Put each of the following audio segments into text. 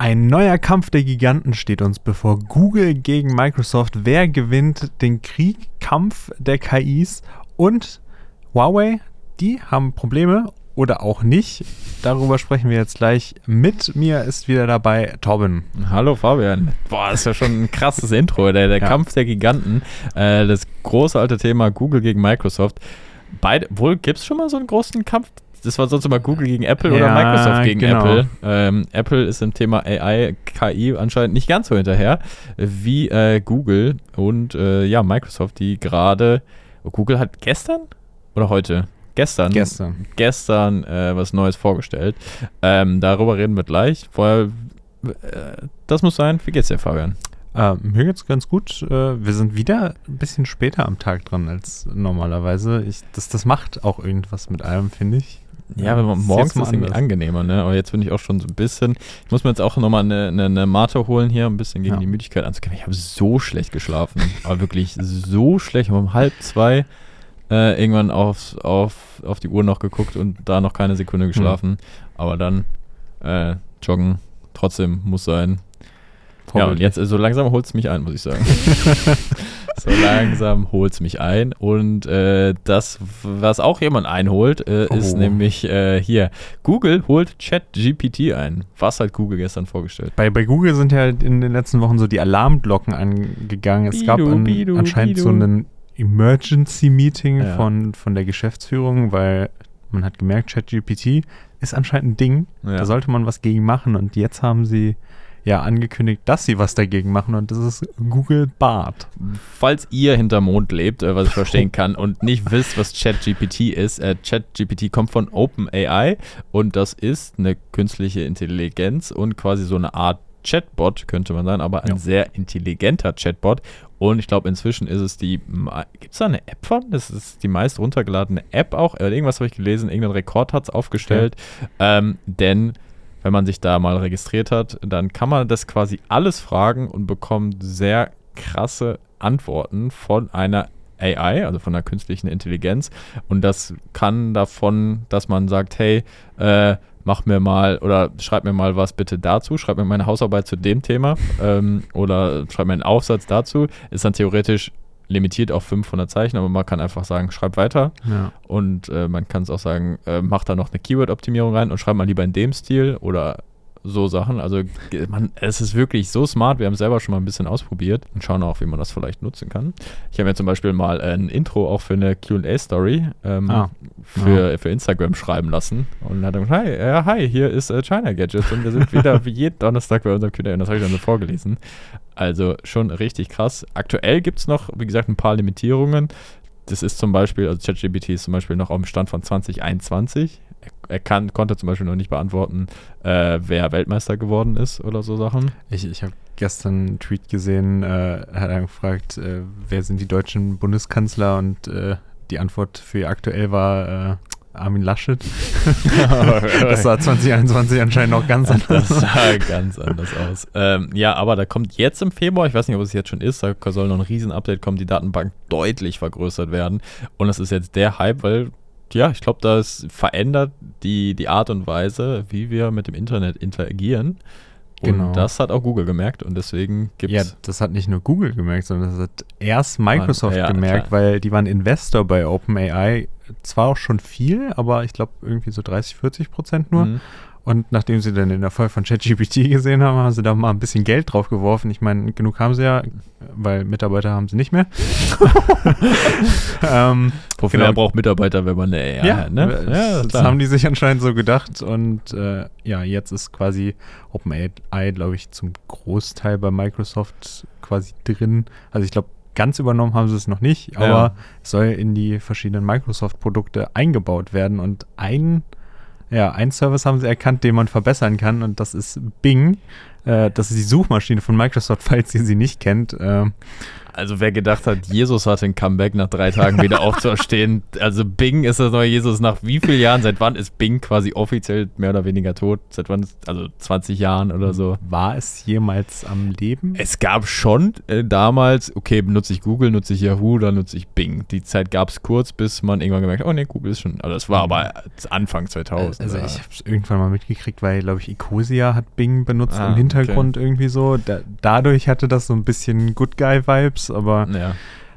Ein neuer Kampf der Giganten steht uns bevor. Google gegen Microsoft. Wer gewinnt den Krieg, Kampf der KIs? Und Huawei, die haben Probleme oder auch nicht. Darüber sprechen wir jetzt gleich. Mit mir ist wieder dabei Torben. Hallo Fabian. Boah, das ist ja schon ein krasses Intro. Der, der ja. Kampf der Giganten. Äh, das große alte Thema Google gegen Microsoft. Beide, wohl gibt es schon mal so einen großen Kampf das war sonst immer Google gegen Apple ja, oder Microsoft gegen genau. Apple. Ähm, Apple ist im Thema AI, KI anscheinend nicht ganz so hinterher wie äh, Google und äh, ja, Microsoft, die gerade. Oh, Google hat gestern oder heute? Gestern. Gestern. Gestern äh, was Neues vorgestellt. Ähm, darüber reden wir gleich. Vorher, äh, das muss sein. Wie geht's dir, Fabian? Äh, mir geht's ganz gut. Äh, wir sind wieder ein bisschen später am Tag dran als normalerweise. Ich, das, das macht auch irgendwas mit allem, finde ich. Ja, wenn man morgens ist es irgendwie angenehmer, ne? Aber jetzt bin ich auch schon so ein bisschen. Ich muss mir jetzt auch nochmal eine, eine, eine Mate holen hier, ein bisschen gegen ja. die Müdigkeit anzukämpfen. Ich habe so schlecht geschlafen. aber wirklich so schlecht. Ich habe um halb zwei äh, irgendwann auf, auf, auf die Uhr noch geguckt und da noch keine Sekunde geschlafen. Mhm. Aber dann äh, joggen trotzdem muss sein. Ja, und jetzt so langsam holt es mich ein, muss ich sagen. so langsam holt es mich ein. Und äh, das, was auch jemand einholt, äh, oh. ist nämlich äh, hier. Google holt ChatGPT ein. Was hat Google gestern vorgestellt? Bei, bei Google sind ja in den letzten Wochen so die Alarmglocken angegangen. Es bidu, gab an, bidu, anscheinend bidu. so ein Emergency-Meeting ja. von, von der Geschäftsführung, weil man hat gemerkt, ChatGPT ist anscheinend ein Ding. Ja. Da sollte man was gegen machen. Und jetzt haben sie ja angekündigt, dass sie was dagegen machen und das ist Google Bart. Falls ihr hinter Mond lebt, äh, was ich verstehen kann, und nicht wisst, was ChatGPT ist, äh, ChatGPT kommt von OpenAI und das ist eine künstliche Intelligenz und quasi so eine Art Chatbot, könnte man sagen, aber ein ja. sehr intelligenter Chatbot. Und ich glaube, inzwischen ist es die. Gibt es da eine App von? Das ist die meist runtergeladene App auch. Äh, irgendwas habe ich gelesen, irgendein Rekord hat es aufgestellt. Ja. Ähm, denn wenn man sich da mal registriert hat, dann kann man das quasi alles fragen und bekommt sehr krasse Antworten von einer AI, also von einer künstlichen Intelligenz. Und das kann davon, dass man sagt, hey, äh, mach mir mal oder schreib mir mal was bitte dazu, schreib mir meine Hausarbeit zu dem Thema ähm, oder schreib mir einen Aufsatz dazu, ist dann theoretisch limitiert auf 500 Zeichen, aber man kann einfach sagen, schreib weiter. Ja. Und äh, man kann es auch sagen, äh, mach da noch eine Keyword-Optimierung rein und schreib mal lieber in dem Stil oder so Sachen. Also man, es ist wirklich so smart. Wir haben es selber schon mal ein bisschen ausprobiert und schauen auch, wie man das vielleicht nutzen kann. Ich habe mir zum Beispiel mal ein Intro auch für eine QA-Story ähm, ah. für, ah. für Instagram schreiben lassen und hat dann gesagt, hi, ja, hi, hier ist äh, China Gadgets und wir sind wieder wie jeden Donnerstag bei unserem QA und das habe ich dann so vorgelesen. Also schon richtig krass. Aktuell gibt es noch, wie gesagt, ein paar Limitierungen. Das ist zum Beispiel, also ChatGPT ist zum Beispiel noch auf dem Stand von 2021 er kann, konnte zum Beispiel noch nicht beantworten, äh, wer Weltmeister geworden ist oder so Sachen. Ich, ich habe gestern einen Tweet gesehen, äh, hat er gefragt, äh, wer sind die deutschen Bundeskanzler und äh, die Antwort für aktuell war äh, Armin Laschet. das sah 2021 anscheinend noch ganz anders aus. Das sah ganz anders aus. Ähm, ja, aber da kommt jetzt im Februar, ich weiß nicht, ob es jetzt schon ist, da soll noch ein Riesen-Update kommen, die Datenbank deutlich vergrößert werden. Und das ist jetzt der Hype, weil ja, ich glaube, das verändert die, die Art und Weise, wie wir mit dem Internet interagieren. Und genau. das hat auch Google gemerkt und deswegen gibt es. Ja, das hat nicht nur Google gemerkt, sondern das hat erst Microsoft ja, gemerkt, klar. weil die waren Investor bei OpenAI. Zwar auch schon viel, aber ich glaube irgendwie so 30, 40 Prozent nur. Mhm. Und nachdem sie dann den Erfolg von ChatGPT gesehen haben, haben sie da mal ein bisschen Geld drauf geworfen. Ich meine, genug haben sie ja, weil Mitarbeiter haben sie nicht mehr. ähm, Wofür genau. braucht Mitarbeiter, wenn man eine AI ja, hat, ne? Ja, das haben die sich anscheinend so gedacht. Und äh, ja, jetzt ist quasi OpenAI, glaube ich, zum Großteil bei Microsoft quasi drin. Also ich glaube, ganz übernommen haben sie es noch nicht, aber ja. es soll in die verschiedenen Microsoft-Produkte eingebaut werden. Und ein ja, einen Service haben sie erkannt, den man verbessern kann, und das ist Bing. Äh, das ist die Suchmaschine von Microsoft, falls ihr sie nicht kennt. Äh, Also wer gedacht hat, Jesus hat ein Comeback nach drei Tagen wieder aufzuerstehen. Also Bing ist das neue Jesus nach wie vielen Jahren? Seit wann ist Bing quasi offiziell mehr oder weniger tot? Seit wann? Also 20 Jahren oder so. War es jemals am Leben? Es gab schon äh, damals, okay, benutze ich Google, nutze ich Yahoo, dann nutze ich Bing. Die Zeit gab es kurz, bis man irgendwann gemerkt hat, oh ne, Google ist schon. Also das war aber Anfang 2000. Also ich habe es irgendwann mal mitgekriegt, weil, glaube ich, Ecosia hat Bing benutzt Ah, im Hintergrund irgendwie so. Da, dadurch hatte das so ein bisschen Good Guy-Vibes, aber ja.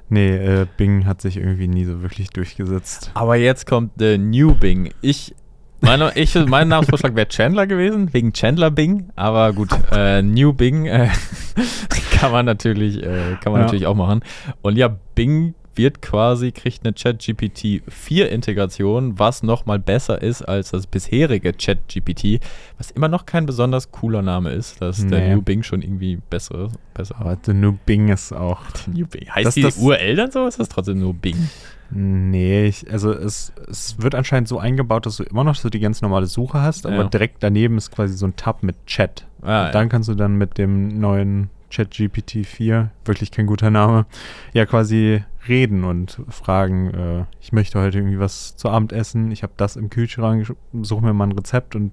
nee, äh, Bing hat sich irgendwie nie so wirklich durchgesetzt. Aber jetzt kommt der New Bing. Ich, meine, ich, mein Namensvorschlag wäre Chandler gewesen, wegen Chandler Bing. Aber gut, äh, New Bing äh, kann man natürlich, äh, kann man Ja. natürlich auch machen. Und ja, Bing wird quasi, kriegt eine ChatGPT 4 Integration, was nochmal besser ist als das bisherige ChatGPT, was immer noch kein besonders cooler Name ist. dass der Nee. New Bing schon irgendwie besser. besser. Aber The New Bing ist auch. New Bing. Heißt Das- die das- URL dann so? Ist das trotzdem nur Bing? Nee, ich, also es, es wird anscheinend so eingebaut, dass du immer noch so die ganz normale Suche hast, aber Ja. direkt daneben ist quasi so ein Tab mit Chat. Ah, Und dann kannst du dann mit dem neuen ChatGPT 4, wirklich kein guter Name, ja quasi reden und fragen, äh, ich möchte heute irgendwie was zu Abend essen, ich habe das im Kühlschrank, such mir mal ein Rezept und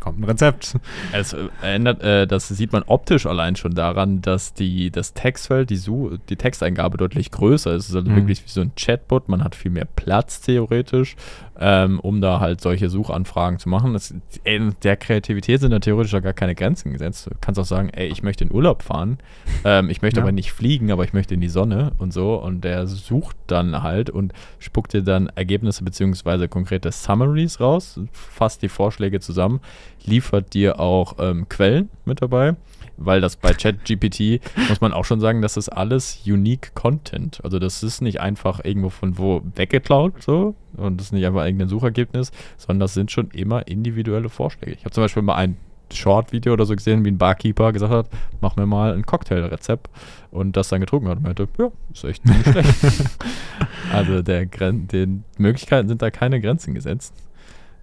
kommt ein Rezept. Es äh, ändert, äh, das sieht man optisch allein schon daran, dass die, das Textfeld, die, Su die Texteingabe deutlich größer ist. Es ist also Mhm. wirklich wie so ein Chatbot. Man hat viel mehr Platz theoretisch, ähm, um da halt solche Suchanfragen zu machen. Das, ey, der Kreativität sind da theoretisch auch gar keine Grenzen gesetzt. Du kannst auch sagen, ey, ich möchte in Urlaub fahren, ähm, ich möchte Ja. aber nicht fliegen, aber ich möchte in die Sonne und so. Und der sucht dann halt und spuckt dir dann Ergebnisse beziehungsweise konkrete Summaries raus, fasst die Vorschläge zusammen, liefert dir auch ähm, Quellen mit dabei, weil das bei ChatGPT muss man auch schon sagen, das ist alles unique Content. Also das ist nicht einfach irgendwo von wo weggeklaut so und das ist nicht einfach irgendein Suchergebnis, sondern das sind schon immer individuelle Vorschläge. Ich habe zum Beispiel mal ein Short-Video oder so gesehen, wie ein Barkeeper gesagt hat, mach mir mal ein Cocktailrezept und das dann getrunken hat und meinte, ja, ist echt nicht schlecht. also der Gren den Möglichkeiten sind da keine Grenzen gesetzt.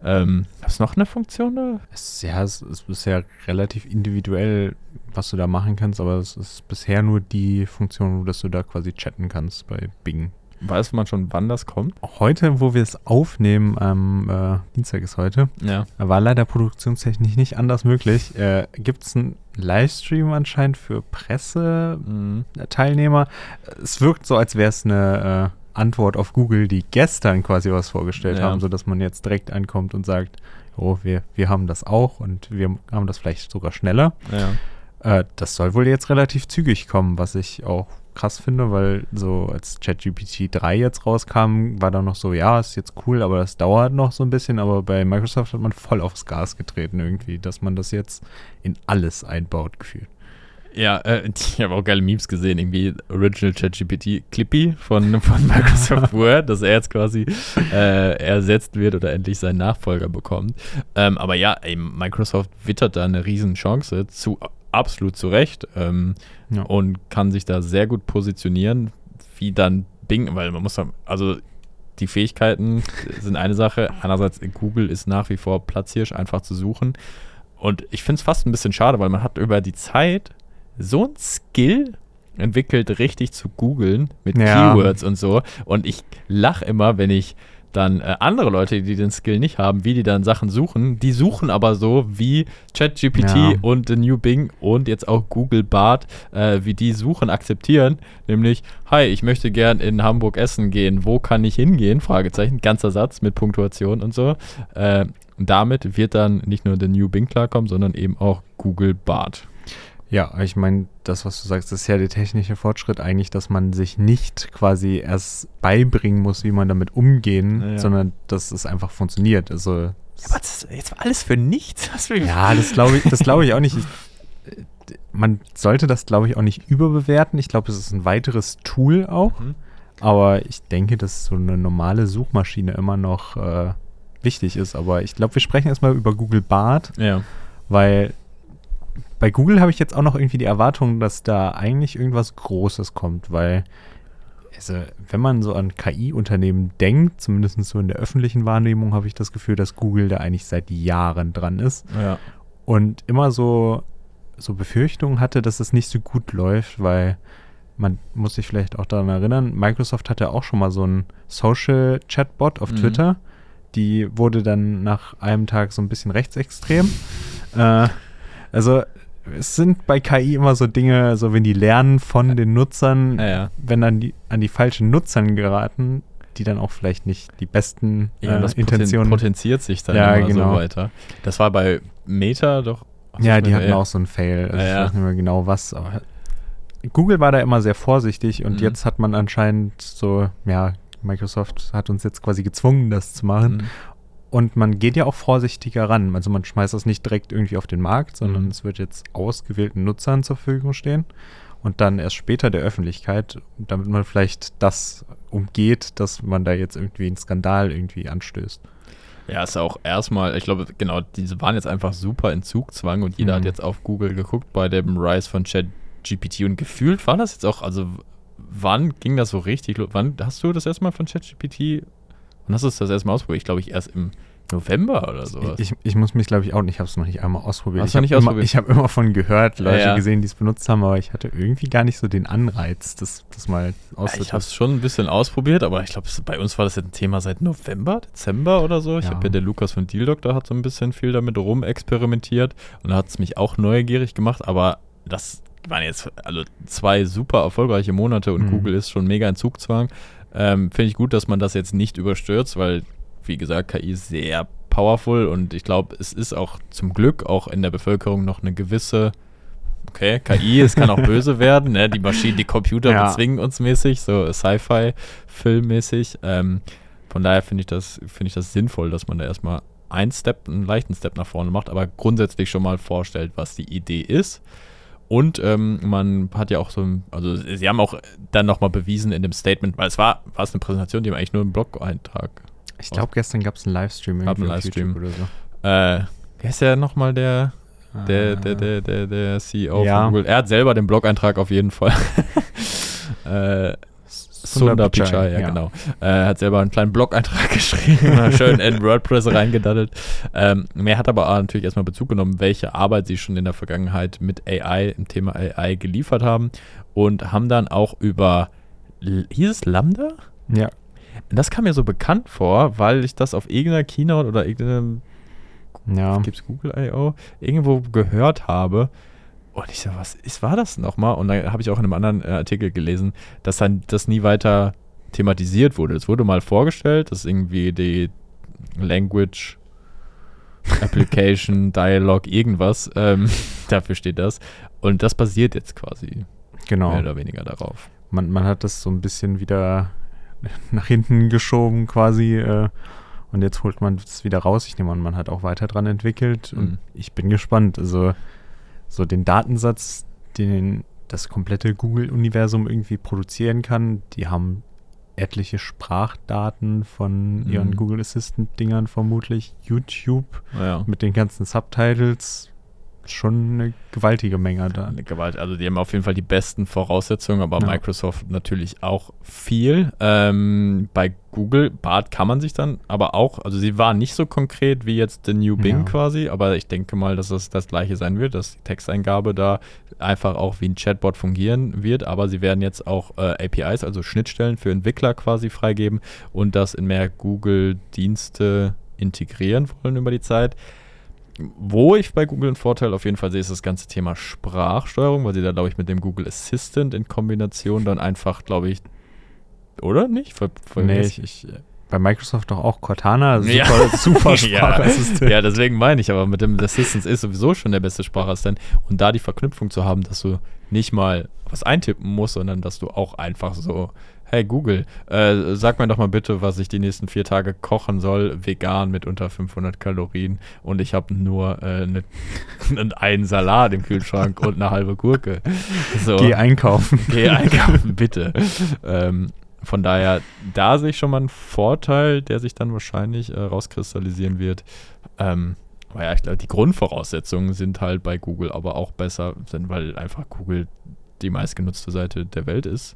Ähm, ist noch eine Funktion da? Es, ja, es ist bisher relativ individuell, was du da machen kannst, aber es ist bisher nur die Funktion, dass du da quasi chatten kannst bei Bing. Weiß man schon, wann das kommt? Heute, wo wir es aufnehmen, am äh, Dienstag ist heute, Ja. war leider produktionstechnisch nicht anders möglich. Äh, Gibt es einen Livestream anscheinend für Presseteilnehmer? Mhm. Es wirkt so, als wäre es eine äh, Antwort auf Google, die gestern quasi was vorgestellt Ja. haben, sodass man jetzt direkt ankommt und sagt, oh, wir, wir haben das auch und wir haben das vielleicht sogar schneller. Ja. Äh, das soll wohl jetzt relativ zügig kommen, was ich auch krass finde, weil so als ChatGPT 3 jetzt rauskam, war da noch so, ja, ist jetzt cool, aber das dauert noch so ein bisschen, aber bei Microsoft hat man voll aufs Gas getreten irgendwie, dass man das jetzt in alles einbaut, gefühlt. Ja, äh, ich habe auch geile Memes gesehen, irgendwie Original ChatGPT Clippy von, von Microsoft Word, dass er jetzt quasi äh, ersetzt wird oder endlich seinen Nachfolger bekommt. Ähm, aber ja, ey, Microsoft wittert da eine riesen Chance zu absolut zu Recht ähm, Ja. und kann sich da sehr gut positionieren, wie dann Bing, weil man muss also die Fähigkeiten sind eine Sache. Einerseits Google ist nach wie vor Platzhirsch, einfach zu suchen. Und ich finde es fast ein bisschen schade, weil man hat über die Zeit so ein Skill entwickelt, richtig zu googeln mit Ja. Keywords und so. Und ich lache immer, wenn ich dann äh, andere Leute, die den Skill nicht haben, wie die dann Sachen suchen, die suchen aber so wie ChatGPT Ja. und The New Bing und jetzt auch Google Bart, äh, wie die Suchen akzeptieren, nämlich, hi, ich möchte gern in Hamburg essen gehen, wo kann ich hingehen? Fragezeichen, ganzer Satz mit Punktuation und so. Äh, und damit wird dann nicht nur The New Bing klarkommen, sondern eben auch Google Bart. Ja, ich meine, das, was du sagst, ist ja der technische Fortschritt eigentlich, dass man sich nicht quasi erst beibringen muss, wie man damit umgehen, Ja. sondern dass es einfach funktioniert. Also Aber das ist jetzt war alles für nichts. Ja, das glaube ich, das glaube ich auch nicht. Ich, man sollte das, glaube ich, auch nicht überbewerten. Ich glaube, es ist ein weiteres Tool auch. Mhm. Aber ich denke, dass so eine normale Suchmaschine immer noch äh, wichtig ist. Aber ich glaube, wir sprechen erstmal über Google Bart, Ja. weil bei Google habe ich jetzt auch noch irgendwie die Erwartung, dass da eigentlich irgendwas Großes kommt, weil also, wenn man so an KI-Unternehmen denkt, zumindest so in der öffentlichen Wahrnehmung, habe ich das Gefühl, dass Google da eigentlich seit Jahren dran ist Ja. und immer so, so Befürchtungen hatte, dass es nicht so gut läuft, weil man muss sich vielleicht auch daran erinnern, Microsoft hatte auch schon mal so einen Social Chatbot auf Mhm. Twitter. Die wurde dann nach einem Tag so ein bisschen rechtsextrem. äh, also es sind bei KI immer so Dinge, so wenn die lernen von den Nutzern, Ja, ja. wenn dann die an die falschen Nutzern geraten, die dann auch vielleicht nicht die besten Ja, äh, das Intentionen. Intention potenziert sich dann Ja, immer genau. so weiter. Das war bei Meta doch. Ja, die hatten auch so einen Fail. Also Ja, ich weiß nicht mehr genau was. Aber Google war da immer sehr vorsichtig und Mhm. jetzt hat man anscheinend so, ja, Microsoft hat uns jetzt quasi gezwungen, das zu machen. Mhm. Und man geht ja auch vorsichtiger ran. Also man schmeißt das nicht direkt irgendwie auf den Markt, sondern Mhm. es wird jetzt ausgewählten Nutzern zur Verfügung stehen und dann erst später der Öffentlichkeit, damit man vielleicht das umgeht, dass man da jetzt irgendwie einen Skandal irgendwie anstößt. Ja, ist auch erstmal, ich glaube, genau, diese waren jetzt einfach super in Zugzwang und jeder Mhm. hat jetzt auf Google geguckt bei dem Rise von ChatGPT und gefühlt war das jetzt auch, also wann ging das so richtig los? Wann hast du das erstmal von ChatGPT? Wann hast du es das erstmal ausprobiert? Ich glaube, ich erst im November oder sowas. Ich, ich muss mich, glaube ich, auch nicht, ich habe es noch nicht einmal ausprobiert. Hast ich habe immer, ich hab immer von gehört, Leute Ja, ja. gesehen, die es benutzt haben, aber ich hatte irgendwie gar nicht so den Anreiz, das, das mal Ja, ich habe es schon ein bisschen ausprobiert, aber ich glaube, bei uns war das jetzt ein Thema seit November, Dezember oder so. Ich habe ja der Lukas von Deal Doctor hat so ein bisschen viel damit rumexperimentiert und da hat es mich auch neugierig gemacht, aber das waren jetzt also zwei super erfolgreiche Monate und Mhm. Google ist schon mega in Zugzwang. Ähm, Finde ich gut, dass man das jetzt nicht überstürzt, weil, wie gesagt, KI ist sehr powerful und ich glaube, es ist auch zum Glück auch in der Bevölkerung noch eine gewisse Okay, KI, es kann auch böse werden, ne? Die Maschinen, die Computer Ja. bezwingen uns mäßig, so Sci-Fi-Filmmäßig. Ähm, von daher finde ich das, finde ich das sinnvoll, dass man da erstmal einen Step, einen leichten Step nach vorne macht, aber grundsätzlich schon mal vorstellt, was die Idee ist. Und ähm, man hat ja auch so, ein- also sie haben auch dann nochmal bewiesen in dem Statement, weil es war, war es eine Präsentation, die haben eigentlich nur einen Blog-Eintrag. Ich glaube, gestern gab es einen Livestream Gab einen Livestream. Oder so. Äh, wer ist der nochmal der, der, der, der, der, der CEO Ja. von Google? Er hat selber den Blog-Eintrag auf jeden Fall. äh, Sundar Sundar Pichai, ja, ja. genau. Äh, Er hat selber einen kleinen Blog-Eintrag geschrieben, schön in WordPress reingedaddelt. Ähm, er hat aber natürlich erstmal Bezug genommen, welche Arbeit sie schon in der Vergangenheit mit AI, im Thema AI geliefert haben und haben dann auch über, hieß es Lambda? Ja, Das kam mir so bekannt vor, weil ich das auf irgendeiner Keynote oder irgendeinem ja. gibt es Google I.O., irgendwo gehört habe. Und ich so, was ist, war das nochmal? Und dann habe ich auch in einem anderen äh, Artikel gelesen, dass dann das nie weiter thematisiert wurde. Es wurde mal vorgestellt, dass irgendwie die Language Application, Dialog, irgendwas, ähm, dafür steht das. Und das basiert jetzt quasi Genau. mehr oder weniger darauf. Man, man hat das so ein bisschen wieder nach hinten geschoben quasi äh, und jetzt holt man es wieder raus. Ich nehme an, man hat auch weiter dran entwickelt und Mhm. ich bin gespannt. Also so den Datensatz, den das komplette Google-Universum irgendwie produzieren kann, die haben etliche Sprachdaten von Mhm. ihren Google Assistant-Dingern vermutlich, YouTube Naja. mit den ganzen Subtitles, schon eine gewaltige Menge da. Eine Gewalt. Also die haben auf jeden Fall die besten Voraussetzungen, aber Ja. Microsoft natürlich auch viel. Ähm, bei Google, Bart kann man sich dann aber auch, also sie waren nicht so konkret wie jetzt der New Bing Ja. quasi, aber ich denke mal, dass es das gleiche sein wird, dass die Texteingabe da einfach auch wie ein Chatbot fungieren wird, aber sie werden jetzt auch äh, APIs, also Schnittstellen für Entwickler quasi freigeben und das in mehr Google-Dienste integrieren wollen über die Zeit. Wo ich bei Google einen Vorteil auf jeden Fall sehe, ist das ganze Thema Sprachsteuerung, weil sie da, glaube ich, mit dem Google Assistant in Kombination dann einfach, glaube ich, oder nicht? Ver Nee, ich, ich, bei Microsoft doch auch Cortana, super, Ja. super ja, Sprachassistent. ja, deswegen meine ich, aber mit dem Assistant ist sowieso schon der beste Sprachassistent. Und da die Verknüpfung zu haben, dass du nicht mal was eintippen musst, sondern dass du auch einfach so, hey Google, äh, sag mir doch mal bitte, was ich die nächsten vier Tage kochen soll, vegan mit unter 500 Kalorien und ich habe nur äh, ne, einen Salat im Kühlschrank und eine halbe Gurke. So. Geh einkaufen. Geh einkaufen, bitte. ähm, von daher, da sehe ich schon mal einen Vorteil, der sich dann wahrscheinlich äh, rauskristallisieren wird. Ähm, aber ja, ich glaube, die Grundvoraussetzungen sind halt bei Google aber auch besser, sind, weil einfach Google die meistgenutzte Seite der Welt ist.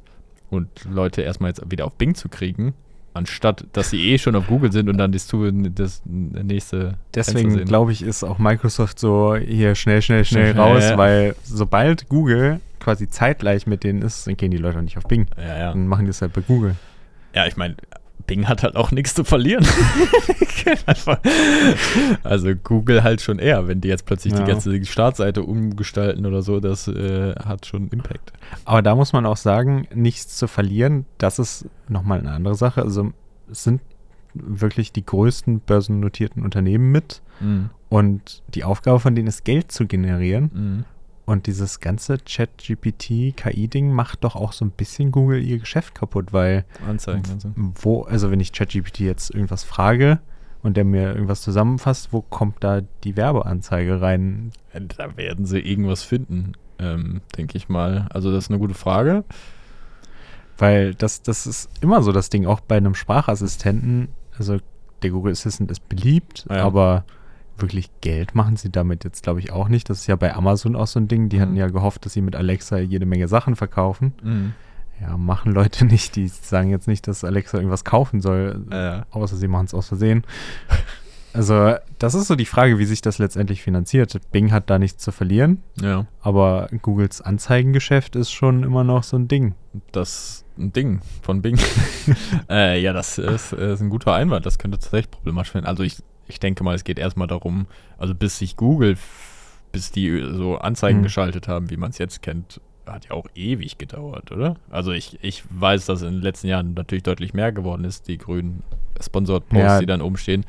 Und Leute erstmal jetzt wieder auf Bing zu kriegen, anstatt dass sie eh schon auf Google sind und dann das, das nächste. Deswegen glaube ich, ist auch Microsoft so hier schnell, schnell, schnell raus, ja. weil sobald Google quasi zeitgleich mit denen ist, dann gehen die Leute auch nicht auf Bing. Ja, ja. Dann machen die es halt bei Google. Ja, ich meine, Bing hat halt auch nichts zu verlieren. also Google halt schon eher, wenn die jetzt plötzlich Ja. die ganze Startseite umgestalten oder so, das äh, hat schon Impact. Aber da muss man auch sagen, nichts zu verlieren, das ist nochmal eine andere Sache. Also es sind wirklich die größten börsennotierten Unternehmen mit Mhm. und die Aufgabe von denen ist, Geld zu generieren. Mhm. Und dieses ganze Chat-GPT-KI-Ding macht doch auch so ein bisschen Google ihr Geschäft kaputt, weil Anzeigen also. wo, also wenn ich ChatGPT jetzt irgendwas frage und der mir irgendwas zusammenfasst, wo kommt da die Werbeanzeige rein? Da werden sie irgendwas finden, ähm, denke ich mal. Also das ist eine gute Frage. Weil das, das ist immer so das Ding, auch bei einem Sprachassistenten, also der Google Assistant ist beliebt, Ja. aber wirklich Geld machen sie damit jetzt, glaube ich, auch nicht. Das ist ja bei Amazon auch so ein Ding. Die Mhm. hatten ja gehofft, dass sie mit Alexa jede Menge Sachen verkaufen. Mhm. Ja, machen Leute nicht. Die sagen jetzt nicht, dass Alexa irgendwas kaufen soll, Äh, außer sie machen es aus Versehen. Also, das ist so die Frage, wie sich das letztendlich finanziert. Bing hat da nichts zu verlieren, ja, aber Googles Anzeigengeschäft ist schon immer noch so ein Ding. das ist ein Ding von Bing. äh, ja, das ist, ist ein guter Einwand. Das könnte tatsächlich problematisch werden. Also ich, ich denke mal, es geht erstmal darum, also bis sich Google, bis die so Anzeigen Hm. geschaltet haben, wie man es jetzt kennt, hat ja auch ewig gedauert, oder? Also ich, ich weiß, dass in den letzten Jahren natürlich deutlich mehr geworden ist, die grünen Sponsored-Posts, Ja. die dann oben stehen.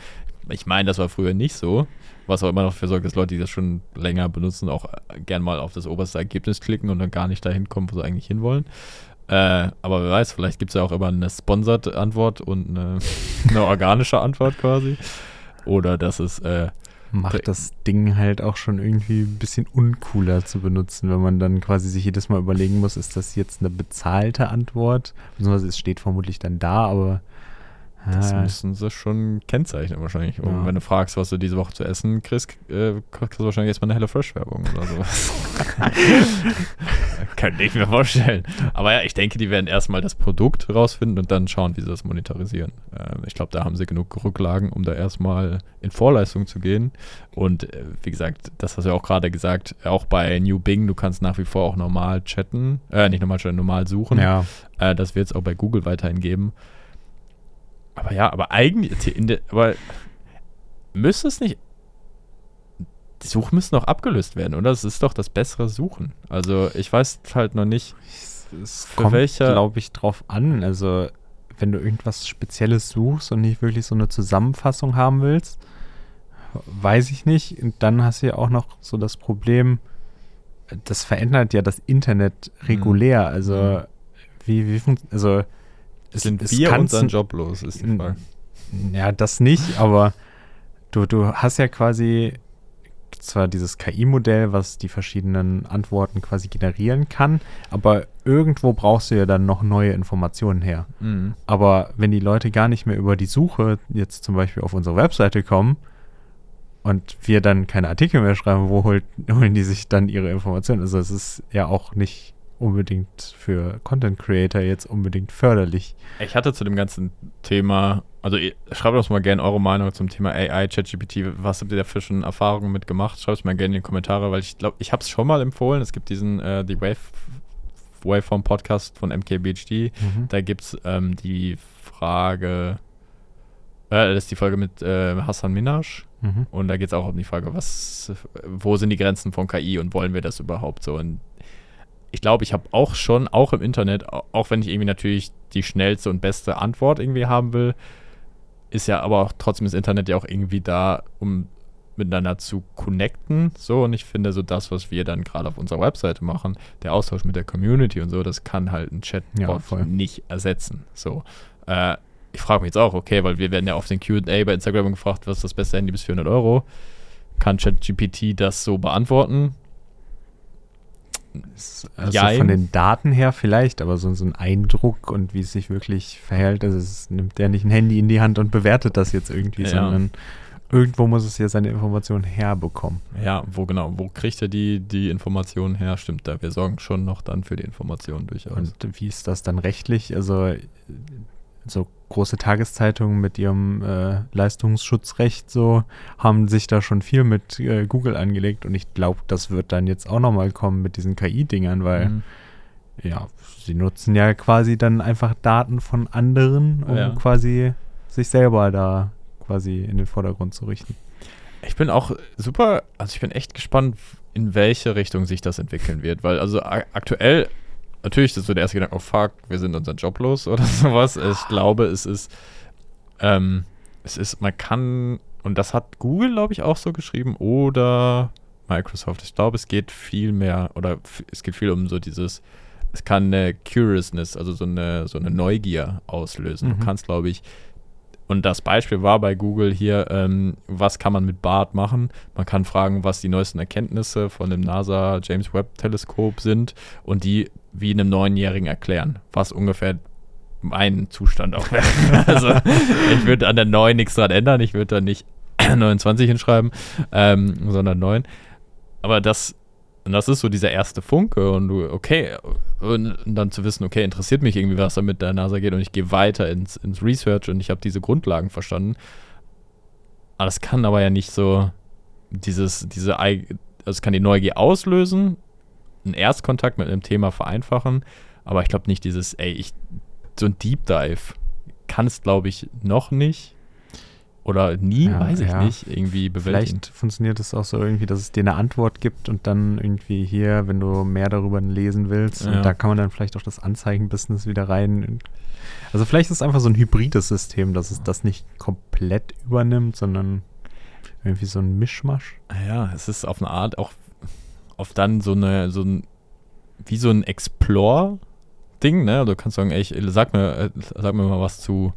Ich meine, das war früher nicht so, was auch immer noch dafür sorgt, dass Leute, die das schon länger benutzen, auch äh, gern mal auf das oberste Ergebnis klicken und dann gar nicht dahin kommen, wo sie eigentlich hinwollen. Äh, aber wer weiß, vielleicht gibt es ja auch immer eine Sponsored-Antwort und eine, eine organische Antwort quasi. Oder dass es, äh, Macht das Ding halt auch schon irgendwie ein bisschen uncooler zu benutzen, wenn man dann quasi sich jedes Mal überlegen muss, ist das jetzt eine bezahlte Antwort? Beziehungsweise es steht vermutlich dann da, aber das ah, müssen sie schon kennzeichnen wahrscheinlich. Und Ja. wenn du fragst, was du diese Woche zu essen kriegst, äh, kriegst du wahrscheinlich jetzt mal eine HelloFresh-Werbung oder sowas. Könnte ich mir vorstellen. Aber ja, ich denke, die werden erstmal das Produkt rausfinden und dann schauen, wie sie das monetarisieren. Ähm, ich glaube, da haben sie genug Rücklagen, um da erstmal in Vorleistung zu gehen. Und äh, wie gesagt, das hast du ja auch gerade gesagt, auch bei New Bing, du kannst nach wie vor auch normal chatten, äh, nicht normal chatten, normal suchen. ja, Äh, das wird es auch bei Google weiterhin geben. Aber ja, aber eigentlich, aber müsste es nicht. Die Suchen müssen noch abgelöst werden, oder? Das ist doch das bessere Suchen. Also ich weiß halt noch nicht. es, es Für kommt, glaube ich, drauf an. Also, wenn du irgendwas Spezielles suchst und nicht wirklich so eine Zusammenfassung haben willst, weiß ich nicht. Und dann hast du ja auch noch so das Problem, das verändert ja das Internet regulär. Also, Mhm. wie, wie funktioniert, also, es, Sind es wir unseren Job los, ist die Frage. Ja, das nicht, aber du, du hast ja quasi zwar dieses KI-Modell, was die verschiedenen Antworten quasi generieren kann, aber irgendwo brauchst du ja dann noch neue Informationen her. Mhm. Aber wenn die Leute gar nicht mehr über die Suche jetzt zum Beispiel auf unsere Webseite kommen und wir dann keine Artikel mehr schreiben, wo holt, holen die sich dann ihre Informationen? Also es ist ja auch nicht unbedingt für Content Creator jetzt unbedingt förderlich. Ich hatte zu dem ganzen Thema, also ihr- schreibt uns mal gerne eure Meinung zum Thema AI, ChatGPT. Was habt ihr da für schon Erfahrungen mit gemacht? Schreibt es mal gerne in die Kommentare, weil ich glaube, ich habe es schon mal empfohlen. Es gibt diesen, äh, die Wave, Waveform Podcast von MKBHD. Da gibt es ähm, die Frage, äh, das ist die Folge mit äh, Hassan Minaj. Mhm. Und da geht es auch um die Frage, was, wo sind die Grenzen von KI und wollen wir das überhaupt so? Und ich glaube, ich habe auch schon, auch im Internet, au- auch wenn ich irgendwie natürlich die schnellste und beste Antwort irgendwie haben will, ist ja aber auch trotzdem das Internet ja auch irgendwie da, um miteinander zu connecten. So, und ich finde, so das, was wir dann gerade auf unserer Webseite machen, der Austausch mit der Community und so, das kann halt ein Ja, Chatbot voll. nicht ersetzen. So. Äh, ich frage mich jetzt auch, okay, weil wir werden ja auf den QA bei Instagram gefragt, was ist das beste Handy bis 400 Euro? Kann ChatGPT das so beantworten? Also Jein. von den Daten her vielleicht, aber so, so ein Eindruck und wie es sich wirklich verhält, also es nimmt der nicht ein Handy in die Hand und bewertet das jetzt irgendwie, Ja. sondern irgendwo muss es ja seine Informationen herbekommen. Ja, wo genau, wo kriegt er die, die Informationen her? Stimmt da, wir sorgen schon noch dann für die Informationen durchaus. Und wie ist das dann rechtlich? Also so große Tageszeitungen mit ihrem äh, Leistungsschutzrecht so haben sich da schon viel mit äh, Google angelegt und ich glaube, das wird dann jetzt auch nochmal kommen mit diesen KI-Dingern, weil Mhm. ja, sie nutzen ja quasi dann einfach Daten von anderen, um Ja. quasi sich selber da quasi in den Vordergrund zu richten. Ich bin auch super, also ich bin echt gespannt, in welche Richtung sich das entwickeln wird, weil also aktuell, natürlich ist so der erste Gedanke, oh fuck, wir sind unseren Job los oder sowas. Ich glaube, es ist, ähm, es ist, man kann, und das hat Google, glaube ich, auch so geschrieben oder Microsoft. Ich glaube, es geht viel mehr, oder es geht viel um so dieses, es kann eine Curiousness, also so eine, so eine Neugier auslösen. Mhm. Du kannst, glaube ich, und das Beispiel war bei Google hier, ähm, was kann man mit BART machen? Man kann fragen, was die neuesten Erkenntnisse von dem NASA James Webb Teleskop sind und die wie einem Neunjährigen erklären, was ungefähr mein Zustand auch wäre. also ich würde an der 9 nichts dran ändern, ich würde da nicht 29 hinschreiben, ähm, sondern 9. Aber das, und das ist so dieser erste Funke und du, okay, und, und dann zu wissen, okay, interessiert mich irgendwie, was da mit der NASA geht und ich gehe weiter ins, ins Research und ich habe diese Grundlagen verstanden. Aber das kann aber ja nicht so dieses, diese, also kann die Neugier auslösen, einen Erstkontakt mit einem Thema vereinfachen, aber ich glaube nicht dieses, ey, ich, so ein Deep Dive kann es, glaube ich, noch nicht oder nie, Ja, weiß ich ja. nicht, irgendwie bewältigen. Vielleicht funktioniert es auch so irgendwie, dass es dir eine Antwort gibt und dann irgendwie hier, wenn du mehr darüber lesen willst, Ja. da kann man dann vielleicht auch das Anzeigenbusiness wieder rein. Also vielleicht ist es einfach so ein hybrides System, dass es das nicht komplett übernimmt, sondern irgendwie so ein Mischmasch. Ja, es ist auf eine Art auch auf dann so eine, so ein, wie so ein Explore-Ding, ne? Du kannst sagen, ey, ich, sag mir, äh, sag mir mal was zu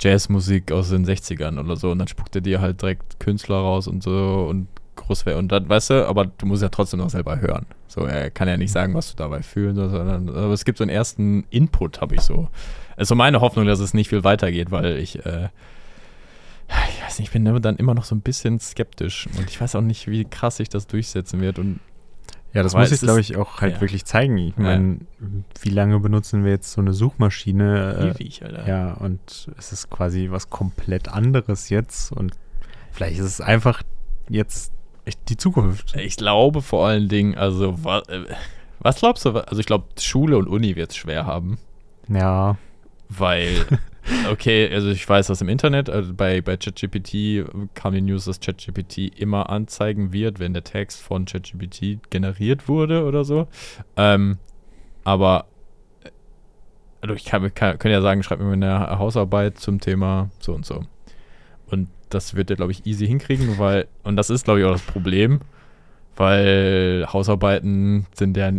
Jazzmusik aus den 60ern oder so. Und dann spuckt er dir halt direkt Künstler raus und so und Großwerk und dann, weißt du, aber du musst ja trotzdem noch selber hören. So, er kann ja nicht sagen, was du dabei fühlst, sondern, aber es gibt so einen ersten Input, habe ich so. Es ist so meine Hoffnung, dass es nicht viel weitergeht, weil ich, äh, ich weiß nicht, ich bin dann immer noch so ein bisschen skeptisch. Und ich weiß auch nicht, wie krass sich das durchsetzen wird. Und Ja, das Aber muss ich, glaube ich, auch halt ja. wirklich zeigen. Ich Ja. meine, wie lange benutzen wir jetzt so eine Suchmaschine? ewig, Äh, Alter. ja, und es ist quasi was komplett anderes jetzt und vielleicht ist es einfach jetzt echt die Zukunft. Ich glaube vor allen Dingen, also wa, äh, was glaubst du? Also ich glaube, Schule und Uni wird es schwer haben, Ja, weil, okay, also ich weiß das im Internet, also bei, bei ChatGPT kam die News, dass ChatGPT immer anzeigen wird, wenn der Text von ChatGPT generiert wurde oder so. Ähm, aber also ich kann, kann, kann ja sagen, schreib mir eine Hausarbeit zum Thema so und so. Und das wird er, glaube ich, easy hinkriegen, weil, und das ist, glaube ich, auch das Problem, weil Hausarbeiten sind ja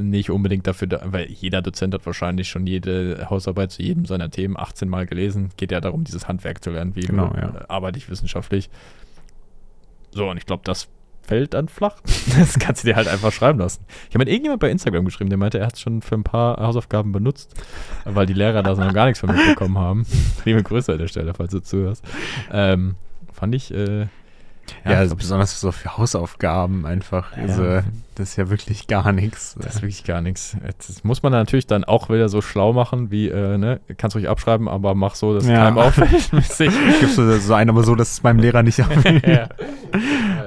nicht unbedingt dafür da, weil jeder Dozent hat wahrscheinlich schon jede Hausarbeit zu jedem seiner Themen 18 Mal gelesen. Geht ja darum, dieses Handwerk zu lernen, wie Genau, äh, ja. arbeite ich wissenschaftlich. So, und ich glaube, das fällt dann flach. Das kannst du dir halt einfach schreiben lassen. Ich habe mit irgendjemand bei Instagram geschrieben, der meinte, er hat es schon für ein paar Hausaufgaben benutzt, weil die Lehrer da so noch gar nichts von mitbekommen haben. Liebe Grüße an der Stelle, falls du zuhörst. Ähm, fand ich, äh, ja, also glaub, besonders so für Hausaufgaben einfach. Ja. Also, das ist ja wirklich gar nichts. Das ist wirklich gar nichts. Das muss man natürlich dann auch wieder so schlau machen, wie, äh, ne, kannst ruhig abschreiben, aber mach so, dass es Ja. keinem auffällt. Gibst du so einen, aber so, dass es beim Lehrer nicht ja. auffällt. Äh,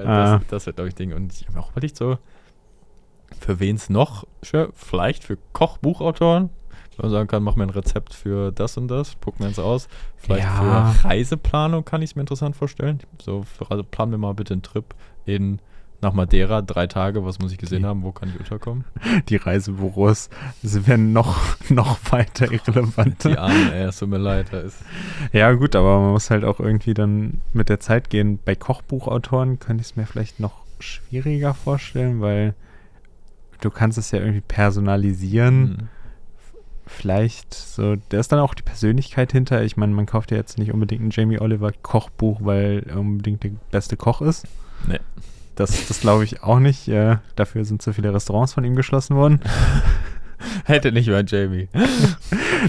Ah. das, das wird, glaube ich, Ding. Und ich habe auch überlegt, so, für wen es noch? Vielleicht für Kochbuchautoren. Wenn man sagen kann, mach mir ein Rezept für das und das, guck mir eins aus. Vielleicht Ja. für Reiseplanung kann ich es mir interessant vorstellen. So, für, also plan mir mal bitte einen Trip in nach Madeira, drei Tage, was muss ich gesehen Die- haben, wo kann ich unterkommen? Die Reisebüros werden noch, noch weiter irrelevanter. Die Armen, ey, es tut mir leid, da ist Ja, gut, aber man muss halt auch irgendwie dann mit der Zeit gehen. Bei Kochbuchautoren könnte ich es mir vielleicht noch schwieriger vorstellen, weil du kannst es ja irgendwie personalisieren. Mhm. Vielleicht so, da ist dann auch die Persönlichkeit hinter. Ich meine, man kauft ja jetzt nicht unbedingt ein Jamie Oliver Kochbuch, weil er unbedingt der beste Koch ist. Nee. Das, das glaube ich auch nicht. Äh, dafür sind so viele Restaurants von ihm geschlossen worden. Hätte nicht mal Jamie.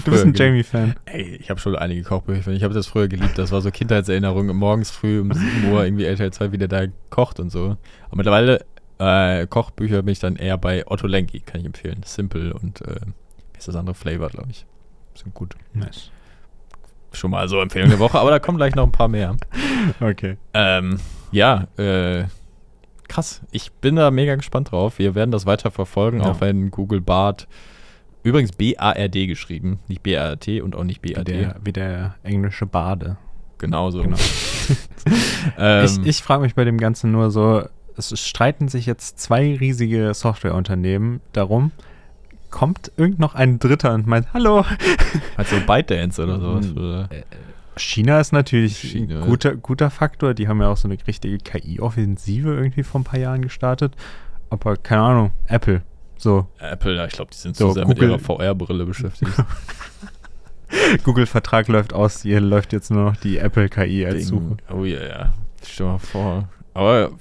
Du bist ein Jamie-Fan. Ey, ich habe schon einige Kochbücher. Ich habe das früher geliebt. Das war so Kindheitserinnerung. Morgens früh um 7 Uhr irgendwie RTL 2 wieder da kocht und so. Aber mittlerweile äh, Kochbücher bin ich dann eher bei Otto Lengi, kann ich empfehlen. Simple und äh, ist das andere? Flavor, glaube ich. Sind gut. Nice. schon mal so Empfehlung der Woche, aber da kommen gleich noch ein paar mehr. Okay. Ähm, ja, äh, krass. Ich bin da mega gespannt drauf. Wir werden das weiter verfolgen, Ja. auch wenn Google Bart, übrigens B-A-R-D geschrieben, nicht B-A-R-T und auch nicht Wie B-A-D. der, wie der englische Bade. Genauso. Genau. Ähm, ich ich frage mich bei dem Ganzen nur so, es streiten sich jetzt zwei riesige Softwareunternehmen darum, kommt irgend noch ein Dritter und meint, hallo, halt so ByteDance oder sowas. Mhm. Oder? China ist natürlich China. ein guter, guter Faktor. Die haben ja auch so eine richtige KI-Offensive irgendwie vor ein paar Jahren gestartet. Aber keine Ahnung, Apple. So, Apple, ja, ich glaube, die sind So, zu sehr Google- mit ihrer VR-Brille beschäftigt. Google-Vertrag läuft aus, hier läuft jetzt nur noch die Apple-KI als Suche. Oh ja, ja. Stell mal vor. Aber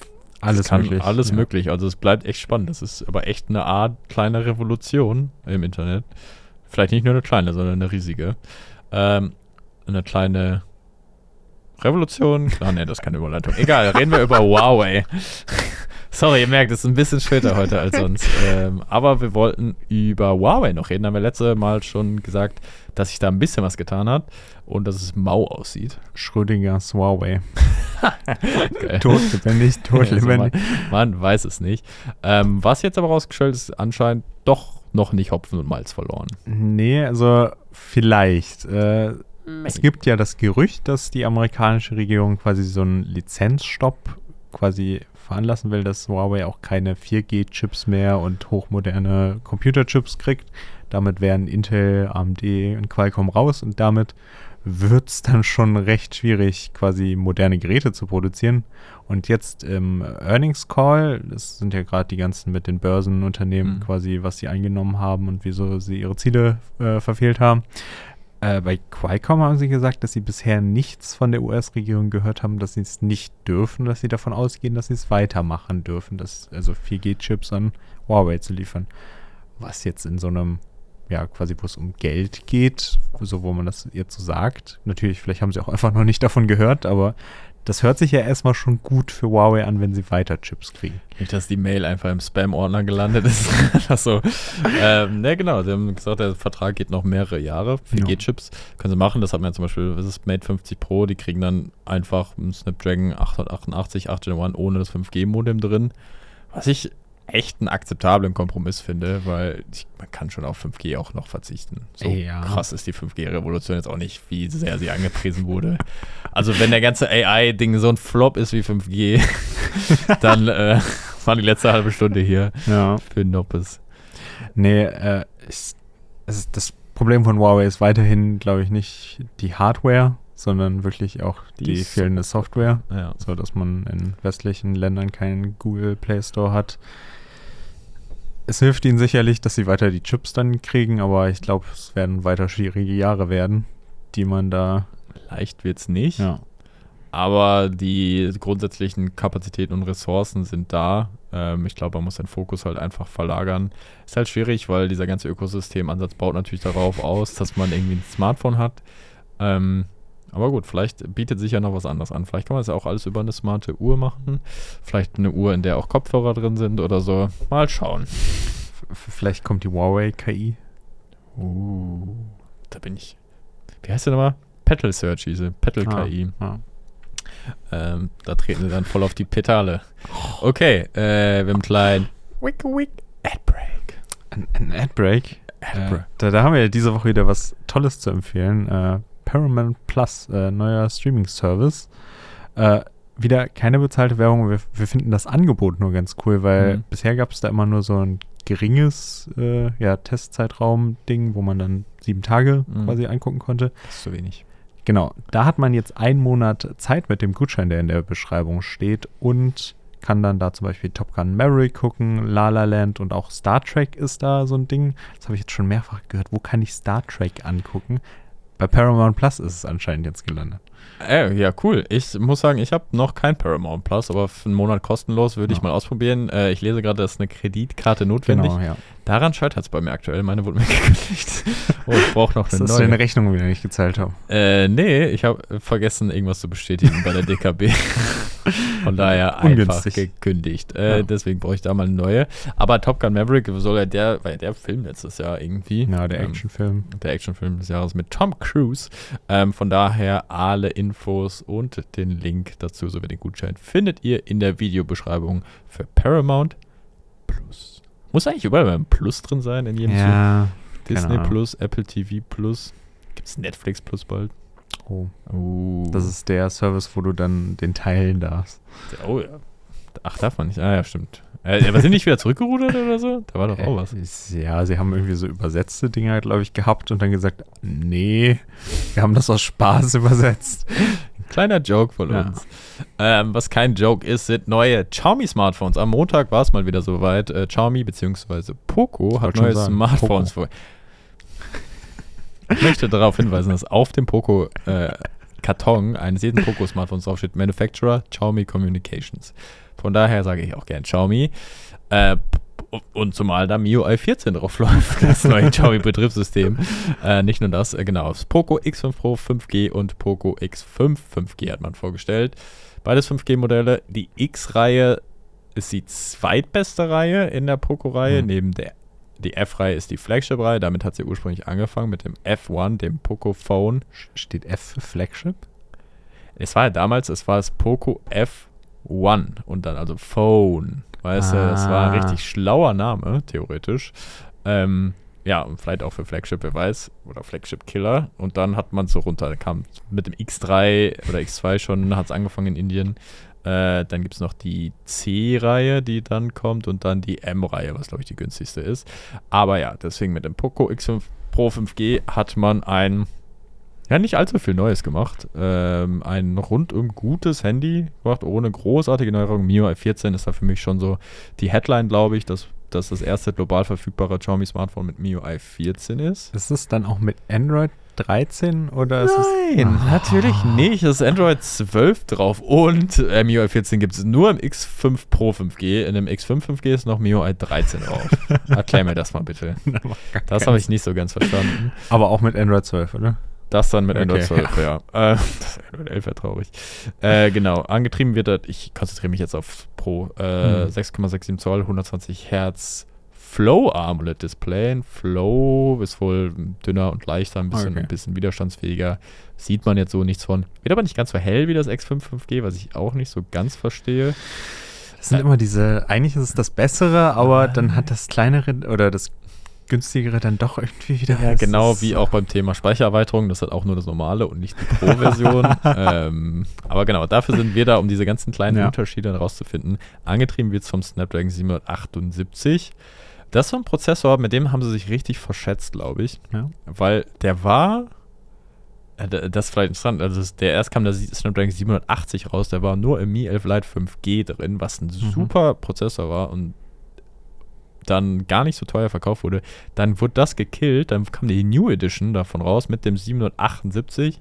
Alles möglich. Alles ja. möglich. Also es bleibt echt spannend. Das ist aber echt eine Art kleine Revolution im Internet. Vielleicht nicht nur eine kleine, sondern eine riesige. Ähm, eine kleine Revolution. Ah, ne, das ist keine Überleitung. Egal, reden wir über Huawei. Sorry, ihr merkt, es ist ein bisschen später heute als sonst. Ähm, aber wir wollten über Huawei noch reden. Haben wir letzte Mal schon gesagt, dass sich da ein bisschen was getan hat und dass es mau aussieht. Schrödingers Huawei. Geil. Tot lebendig, tot Also man, man weiß es nicht. Ähm, was jetzt aber rausgestellt ist, anscheinend doch noch nicht Hopfen und Malz verloren. Nee, also vielleicht. Äh, es gibt ja das Gerücht, dass die amerikanische Regierung quasi so einen Lizenzstopp quasi veranlassen will, dass Huawei auch keine 4G-Chips mehr und hochmoderne Computerchips kriegt. Damit wären Intel, AMD und Qualcomm raus und damit wird es dann schon recht schwierig, quasi moderne Geräte zu produzieren. Und jetzt im Earnings Call, das sind ja gerade die ganzen mit den Börsenunternehmen Mhm. quasi, was sie eingenommen haben und wieso sie ihre Ziele äh, verfehlt haben. Äh, bei Qualcomm haben sie gesagt, dass sie bisher nichts von der US-Regierung gehört haben, dass sie es nicht dürfen, dass sie davon ausgehen, dass sie es weitermachen dürfen, dass also 4G-Chips an Huawei zu liefern. Was jetzt in so einem, ja, quasi, wo es um Geld geht, so wo man das jetzt so sagt. Natürlich, vielleicht haben sie auch einfach noch nicht davon gehört, aber das hört sich ja erstmal schon gut für Huawei an, wenn sie weiter Chips kriegen. Nicht, dass die Mail einfach im Spam-Ordner gelandet ist. das so. Ähm, ne, genau. Sie haben gesagt, der Vertrag geht noch mehrere Jahre. 4G-Chips können sie machen. Das hat man ja zum Beispiel, das ist Mate 50 Pro. Die kriegen dann einfach einen Snapdragon 888, 8 Gen 1 ohne das 5G-Modem drin. Was ich echt einen akzeptablen Kompromiss finde, weil ich, man kann schon auf 5G auch noch verzichten. So Ja. krass ist die 5G-Revolution jetzt auch nicht, wie sehr sie angepriesen wurde. Also wenn der ganze AI-Ding so ein Flop ist wie 5G, dann äh, war die letzte halbe Stunde hier Ja. für Noppes. Nee, äh, es ist, das Problem von Huawei ist weiterhin, glaube ich, nicht die Hardware, sondern wirklich auch Die die, ist- fehlende Software, Ja. so dass man in westlichen Ländern keinen Google Play Store hat. Es hilft ihnen sicherlich, dass sie weiter die Chips dann kriegen, aber ich glaube, es werden weiter schwierige Jahre werden, die man da. Leicht wird's nicht, Ja. aber die grundsätzlichen Kapazitäten und Ressourcen sind da. Ähm, ich glaube, man muss den Fokus halt einfach verlagern. Ist halt schwierig, weil dieser ganze Ökosystemansatz baut natürlich darauf aus, dass man irgendwie ein Smartphone hat. Ähm, aber gut, vielleicht bietet sich ja noch was anderes an. Vielleicht kann man das ja auch alles über eine smarte Uhr machen. Vielleicht eine Uhr, in der auch Kopfhörer drin sind oder so. Mal schauen. Vielleicht kommt die Huawei KI. Uh, da bin ich. Wie heißt der nochmal? Petal Search, diese Petal Ah, KI. ja. Ähm, da treten sie dann voll auf die Petale. Okay, äh, wir haben einen kleinen Wick Wick Adbreak. Ein, ein Adbreak. Äh, Adbreak. da, da haben wir ja diese Woche wieder was Tolles zu empfehlen. Äh, Paramount Plus, äh, neuer Streaming-Service. Äh, wieder keine bezahlte Werbung. Wir, wir finden das Angebot nur ganz cool, weil Mhm. bisher gab es da immer nur so ein geringes äh, ja, Testzeitraum-Ding, wo man dann sieben Tage Mhm. quasi angucken konnte. Das ist zu wenig. Genau, da hat man jetzt einen Monat Zeit mit dem Gutschein, der in der Beschreibung steht und kann dann da zum Beispiel Top Gun Maverick gucken, La La Land und auch Star Trek ist da so ein Ding. Das habe ich jetzt schon mehrfach gehört. Wo kann ich Star Trek angucken? Bei Paramount Plus ist es anscheinend jetzt gelandet. Äh, ja, cool. Ich muss sagen, ich habe noch kein Paramount Plus, aber für einen Monat kostenlos würde ich mal ausprobieren. Äh, ich lese gerade, dass eine Kreditkarte notwendig. Genau, ja. Daran scheitert es bei mir aktuell. Meine wurde mir gekündigt. Oh, ich brauche noch eine Dass neue. du deine Rechnung wieder nicht gezahlt haben. Äh, nee, ich habe vergessen, irgendwas zu bestätigen bei der DKB. Von daher einfach Ungünstig. gekündigt. Äh, Ja. Deswegen brauche ich da mal eine neue. Aber Top Gun Maverick soll ja der, war ja der Film letztes Jahr irgendwie. Ja, der Ähm, Actionfilm. der Actionfilm des Jahres mit Tom Cruise. Ähm, von daher alle Infos und den Link dazu sowie den Gutschein findet ihr in der Videobeschreibung für Paramount Plus. Muss eigentlich überall ein Plus drin sein in jedem Ja. Disney Ahnung. Plus, Apple TV Plus. Gibt es Netflix Plus bald? Oh, Oh. das ist der Service, wo du dann den teilen darfst. Oh ja. Ach, darf man nicht. Ah ja, stimmt. Äh, aber sind nicht wieder zurückgerudert oder so? Da war doch auch was. Äh, Ja, sie haben irgendwie so übersetzte Dinger, glaube ich, gehabt und dann gesagt, nee, wir haben das aus Spaß übersetzt. Kleiner Joke von Ja. uns. Ähm, was kein Joke ist, sind neue Xiaomi-Smartphones. Am Montag war es mal wieder soweit. Äh, Xiaomi bzw. Poco hat neue sagen, Smartphones vor. Ich möchte darauf hinweisen, dass auf dem Poco äh, Karton eines jeden Poco-Smartphones draufsteht Manufacturer Xiaomi Communications. Von daher sage ich auch gern Xiaomi. Äh, und zumal da MIUI 14 drauf läuft, das neue Xiaomi-Betriebssystem. Äh, nicht nur das, äh, genau, das Poco X5 Pro 5G und Poco X5 5G hat man vorgestellt. Beides 5G-Modelle. Die X-Reihe ist die zweitbeste Reihe in der Poco-Reihe. Mhm. Neben der die F-Reihe ist die Flagship-Reihe. Damit hat sie ursprünglich angefangen mit dem F1, dem Poco Phone. Steht F für Flagship? Es war ja damals, es war das Poco F1 und dann also Phone. Weißt du, das war ein Ah. richtig schlauer Name, theoretisch. Ähm, ja, und vielleicht auch für Flagship, wer weiß, oder Flagship Killer. Und dann hat man so runter, kam mit dem X3 oder X2 schon, hat es angefangen in Indien. Äh, dann gibt es noch die C-Reihe, die dann kommt und dann die M-Reihe, was glaube ich die günstigste ist. Aber ja, deswegen mit dem Poco X5 Pro 5G hat man ein ja, nicht allzu viel Neues gemacht. Ähm, ein rundum gutes Handy gemacht, ohne großartige Neuerungen. MIUI 14 ist da für mich schon so die Headline, glaube ich, dass dass das erste global verfügbare Xiaomi Smartphone mit MIUI 14 ist. Ist es dann auch mit Android 13 oder ist es. Nein, Ah. natürlich nicht. Es ist Android 12 drauf und äh, MIUI 14 gibt es nur im X5 Pro 5G. In dem X5 5G ist noch MIUI 13 drauf. Erklär mir das mal bitte. Das habe ich nicht so ganz verstanden. Aber auch mit Android 12, oder? Das dann mit Android Okay. 12, ja. Äh, das Android 11 wäre traurig. Äh, genau, angetrieben wird das, ich konzentriere mich jetzt auf Pro, äh, Hm. 6,67 Zoll, 120 Hertz Flow AMOLED Display. Flow ist wohl dünner und leichter, ein bisschen, Okay. ein bisschen widerstandsfähiger. Sieht man jetzt so nichts von. Wird aber nicht ganz so hell wie das X5 5G, was ich auch nicht so ganz verstehe. Das sind Äh, immer diese, eigentlich ist es das Bessere, aber dann hat das kleinere oder das günstigere dann doch irgendwie wieder. Ja, genau wie auch beim Thema Speichererweiterung. Das hat auch nur das normale und nicht die Pro-Version. ähm, aber genau, dafür sind wir da, um diese ganzen kleinen Ja. Unterschiede herauszufinden. Angetrieben wird es vom Snapdragon 778. Das ist so ein Prozessor, mit dem haben sie sich richtig verschätzt, glaube ich. Ja. Weil der war. äh, Das ist vielleicht interessant. Also der erst kam der Snapdragon 780 raus, der war nur im Mi 11 Lite 5G drin, was ein super Prozessor war und dann gar nicht so teuer verkauft wurde. Dann wurde das gekillt, dann kam die New Edition davon raus mit dem 778,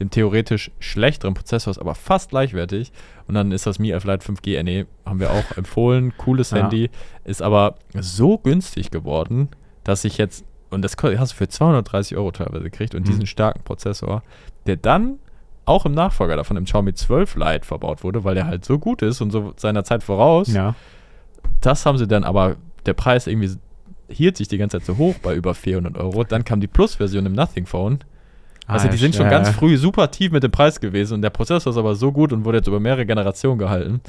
dem theoretisch schlechteren Prozessor, ist aber fast gleichwertig. Und dann ist das Mi 11 Lite 5G, äh, nee, haben wir auch empfohlen, cooles Ja. Handy, ist aber so günstig geworden, dass ich jetzt, und das hast du für 230 Euro teilweise gekriegt und Mhm. diesen starken Prozessor, der dann auch im Nachfolger davon, im Xiaomi 12 Lite verbaut wurde, weil der halt so gut ist und so seiner Zeit voraus. Ja. Das haben sie dann aber, der Preis irgendwie hielt sich die ganze Zeit so hoch bei über 400 Euro. Dann kam die Plus-Version im Nothing Phone. Also Ah, die sind ja, schon ganz früh super tief mit dem Preis gewesen und der Prozessor ist aber so gut und wurde jetzt über mehrere Generationen gehalten,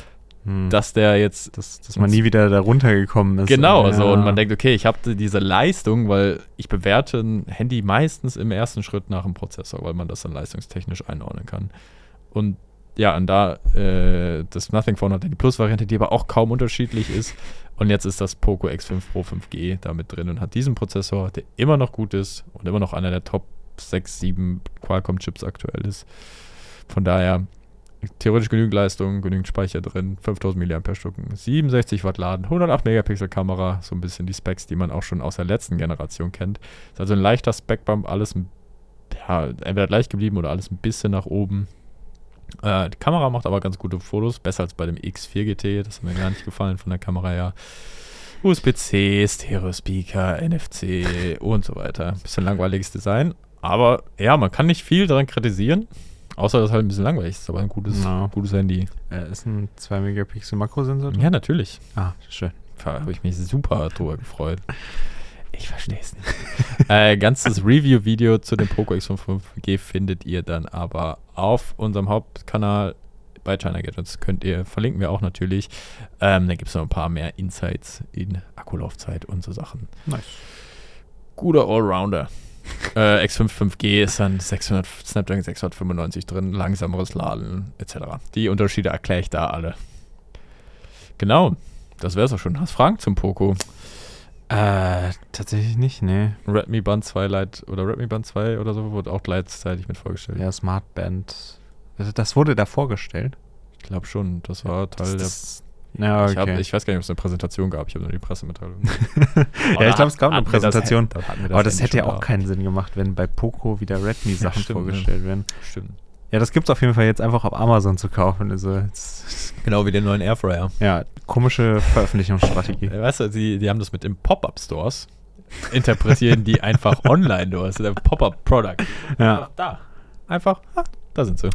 Hm. dass der jetzt dass, dass man nie wieder da runtergekommen ist. Genau, Ja. so und man denkt, okay, ich habe diese Leistung, weil ich bewerte ein Handy meistens im ersten Schritt nach dem Prozessor, weil man das dann leistungstechnisch einordnen kann. Und ja, und da äh, das Nothing Phone hat die Plus-Variante, die aber auch kaum unterschiedlich ist. Und jetzt ist das Poco X5 Pro 5G da mit drin und hat diesen Prozessor, der immer noch gut ist und immer noch einer der Top 6, 7 Qualcomm-Chips aktuell ist. Von daher theoretisch genügend Leistung, genügend Speicher drin, 5000 mAh, 67 Watt Laden, 108 Megapixel Kamera, so ein bisschen die Specs, die man auch schon aus der letzten Generation kennt. Ist also ein leichter Spec-Bump, alles ja, entweder gleich geblieben oder alles ein bisschen nach oben. Äh, die Kamera macht aber ganz gute Fotos, besser als bei dem X4 GT. Das hat mir gar nicht gefallen von der Kamera her. USB-C, Stereo-Speaker, NFC und so weiter. Bisschen langweiliges Design. Aber ja, man kann nicht viel daran kritisieren. Außer, dass es halt ein bisschen langweilig ist. Aber ein gutes, Ja. gutes Handy. Äh, ist ein 2 Megapixel Makrosensor? drin? Ja, natürlich. Ah, schön. Da habe ich mich super drüber gefreut. Ich verstehe es nicht. äh, ganzes Review-Video zu dem Poco X5 5G findet ihr dann aber auf unserem Hauptkanal bei China Gadgets. Könnt ihr, verlinken wir auch natürlich. Ähm, da gibt es noch ein paar mehr Insights in Akkulaufzeit und so Sachen. Nice. Guter Allrounder. äh, X5 5G ist dann 600, Snapdragon 695 drin, langsameres Laden etc. Die Unterschiede erkläre ich da alle. Genau, das wäre es auch schon. Hast Fragen zum Poco? Äh, tatsächlich nicht, nee. Redmi Band 2 Lite oder Redmi Band 2 oder so wurde auch gleichzeitig mit vorgestellt. Ja, Smartband. Also das wurde da vorgestellt. Ich glaube schon, das war Teil der. das, ja, Ich, hab, okay. ich weiß gar nicht, ob es eine Präsentation gab. Ich habe nur die Pressemitteilung. ja, ich glaube, es gab eine Präsentation. Das, wir Aber das hätte ja auch da. keinen Sinn gemacht, wenn bei Poco wieder Redmi-Sachen stimmt, vorgestellt werden. Stimmt. Ja, das gibt's auf jeden Fall jetzt einfach auf Amazon zu kaufen. Also, Genau wie den neuen Airfryer. ja, komische Veröffentlichungsstrategie. Äh, Weißt du, die, die haben das mit den Pop-Up-Stores. Interpretieren die einfach online. Du hast ein Pop-Up-Product. Ja, Da. Einfach, ah, da sind sie.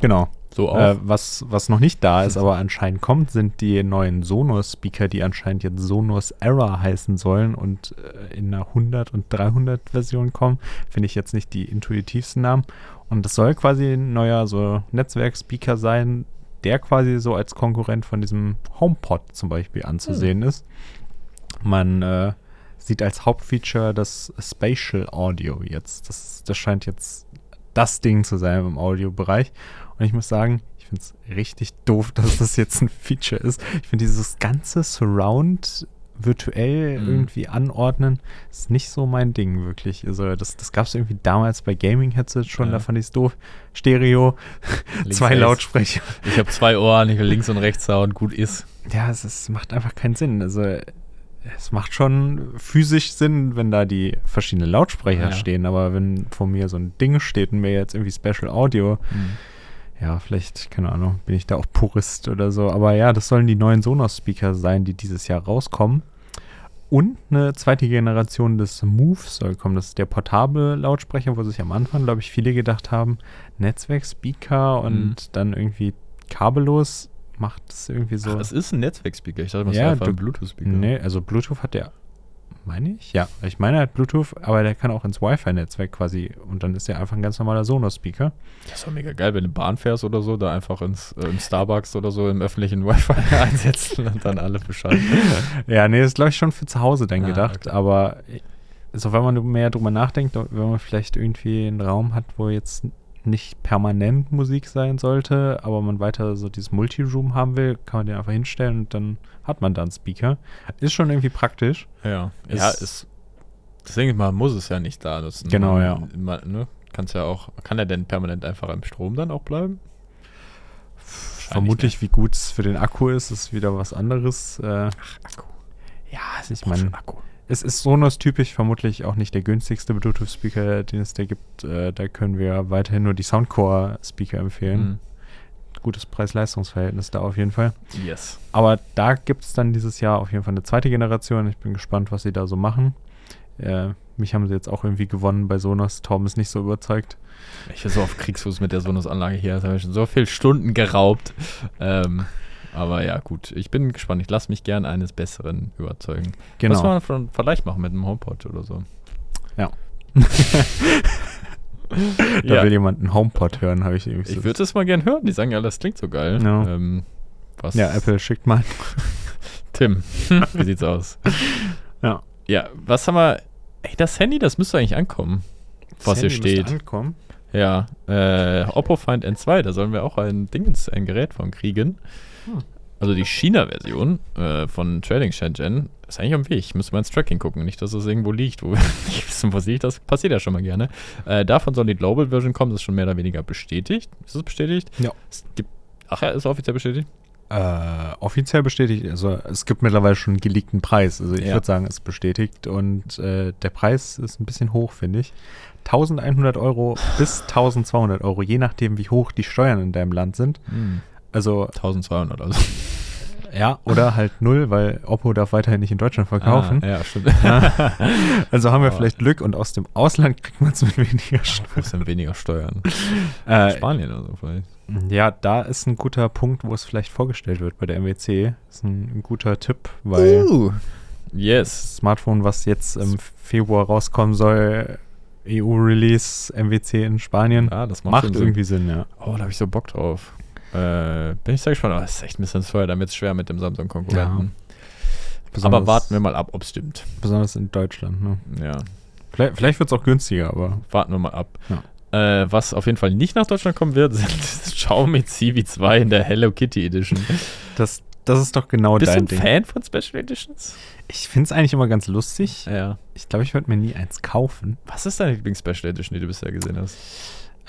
genau. So auch. Äh, was, was noch nicht da ist, aber anscheinend kommt, sind die neuen Sonos-Speaker, die anscheinend jetzt Sonos Era heißen sollen und äh, in einer 100 und 300 Version kommen. Finde ich jetzt nicht die intuitivsten Namen. Und das soll quasi ein neuer so Netzwerk-Speaker sein, der quasi so als Konkurrent von diesem HomePod zum Beispiel anzusehen ist. Man äh, sieht als Hauptfeature das Spatial Audio jetzt. Das, das scheint jetzt das Ding zu sein im Audiobereich. Und ich muss sagen, ich finde es richtig doof, dass das jetzt ein Feature ist. Ich finde dieses ganze Surround virtuell Mhm. irgendwie anordnen, ist nicht so mein Ding wirklich. Also das, das gab es irgendwie damals bei Gaming-Headsets schon, Ja. da fand ich es doof. Stereo, zwei rechts. Lautsprecher. Ich habe zwei Ohren, ich will links und rechts Sound, gut ist. Ja, es, es macht einfach keinen Sinn. Also es macht schon physisch Sinn, wenn da die verschiedenen Lautsprecher Ja. stehen, aber wenn vor mir so ein Ding steht und mir jetzt irgendwie Special Audio, Hm. Ja, vielleicht, keine Ahnung, bin ich da auch Purist oder so. Aber ja, das sollen die neuen Sonos-Speaker sein, die dieses Jahr rauskommen. Und eine zweite Generation des Move soll kommen. Das ist der portable Lautsprecher, wo sich am Anfang, glaube ich, viele gedacht haben, Netzwerkspeaker und Mhm. dann irgendwie kabellos macht es irgendwie so. Ach, es ist ein Netzwerkspeaker. Ich dachte, das Ja, wäre einfach du- ein Bluetooth-Speaker. Nee, also Bluetooth hat der, meine ich? Ja, ich meine, hat Bluetooth, aber der kann auch ins Wi-Fi-Netzwerk quasi und dann ist er einfach ein ganz normaler Sonos-Speaker. Das ist doch mega geil, wenn du Bahn fährst oder so, da einfach ins äh, im Starbucks oder so im öffentlichen Wi-Fi einsetzen und dann alle Bescheid. Ja, nee, das ist glaube ich schon für zu Hause dann Ah, gedacht, okay. aber so wenn man mehr drüber nachdenkt, wenn man vielleicht irgendwie einen Raum hat, wo jetzt nicht permanent Musik sein sollte, aber man weiter so dieses Multiroom haben will, kann man den einfach hinstellen und dann hat man da einen Speaker. Ist schon irgendwie praktisch. Ja, Ist- ja, ist. Deswegen man muss es ja nicht da nutzen. Genau, man, ja. Man, ne, kann's ja auch. Kann er denn permanent einfach im Strom dann auch bleiben? Vermutlich, wie gut es für den Akku ist, ist wieder was anderes. Äh, Akku. ja, also ich Braucht meine, Akku. Es ist Sonos-typisch, vermutlich auch nicht der günstigste Bluetooth-Speaker, den es da gibt. Äh, da können wir weiterhin nur die Soundcore-Speaker empfehlen. Mhm. Gutes Preis-Leistungs-Verhältnis da auf jeden Fall. Yes. Aber da gibt es dann dieses Jahr auf jeden Fall eine zweite Generation. Ich bin gespannt, was sie da so machen. Äh, mich haben sie jetzt auch irgendwie gewonnen bei Sonos. Torben ist nicht so überzeugt. Ich bin so auf Kriegsfuß mit der Sonos-Anlage hier. Das habe ich schon so viele Stunden geraubt. Ähm, aber ja, gut. Ich bin gespannt. Ich lasse mich gern eines Besseren überzeugen. Genau. Was man einen Vergleich machen mit einem HomePod oder so. da ja. will jemand einen HomePod hören, habe ich irgendwie Ich so- würde es mal gern hören. Die sagen ja, das klingt so geil. Ja. Ähm, was? Ja, Apple schickt mal. Tim, wie sieht's aus? Ja. Ja, was haben wir? Ey, das Handy, das müsste eigentlich ankommen. Was hier Das Handy müsste steht. Ankommen. Ja, äh, Oppo Find N2, da sollen wir auch ein Dingens, ein Gerät von kriegen. Hm. Also die China-Version äh, von Trading Shenzhen ist eigentlich am Weg. Müssen wir ins Tracking gucken. Nicht, dass es irgendwo liegt, wo wir nicht wissen, wo es liegt. Das passiert ja schon mal gerne. Äh, davon soll die Global Version kommen. Das ist schon mehr oder weniger bestätigt. Ist es bestätigt? Ja. Es gibt, ach ja, ist offiziell bestätigt. Äh, offiziell bestätigt, also es gibt mittlerweile schon einen geleakten Preis. Also ich Ja. würde sagen, es ist bestätigt und äh, der Preis ist ein bisschen hoch, finde ich. 1100 Euro bis 1200 Euro, je nachdem, wie hoch die Steuern in deinem Land sind. Hm. Also 1200 also. ja, oder halt null, weil Oppo darf weiterhin nicht in Deutschland verkaufen. Ah, ja, stimmt. Also haben wir vielleicht Glück und aus dem Ausland kriegt man es mit weniger Steuern. Denn weniger Steuern? Äh, Spanien oder so vielleicht. Ja, da ist ein guter Punkt, wo es vielleicht vorgestellt wird bei der MWC. Ist ein, ein guter Tipp, weil Uh. Yes. Smartphone, was jetzt im Februar rauskommen soll, EU-Release, MWC in Spanien, Ja, das macht, macht schon Sinn. irgendwie Sinn, ja. Oh, da habe ich so Bock drauf. Äh, bin ich sehr gespannt. Aber es ist echt ein bisschen teuer, damit es schwer mit dem Samsung-Konkurrenten. Aber warten wir mal ab, ob es stimmt. Besonders in Deutschland, ne? Ja, Vielleicht, vielleicht wird es auch günstiger, aber warten wir mal ab. Äh, was auf jeden Fall nicht nach Deutschland kommen wird, sind Xiaomi CV2 in der Hello Kitty Edition. das, das ist doch genau Bist du dein ein Ding. Fan von Special Editions? Ich finde es eigentlich immer ganz lustig. Ja. Ich glaube, ich würde mir nie eins kaufen. Was ist deine Lieblings-Special Edition, die du bisher gesehen hast?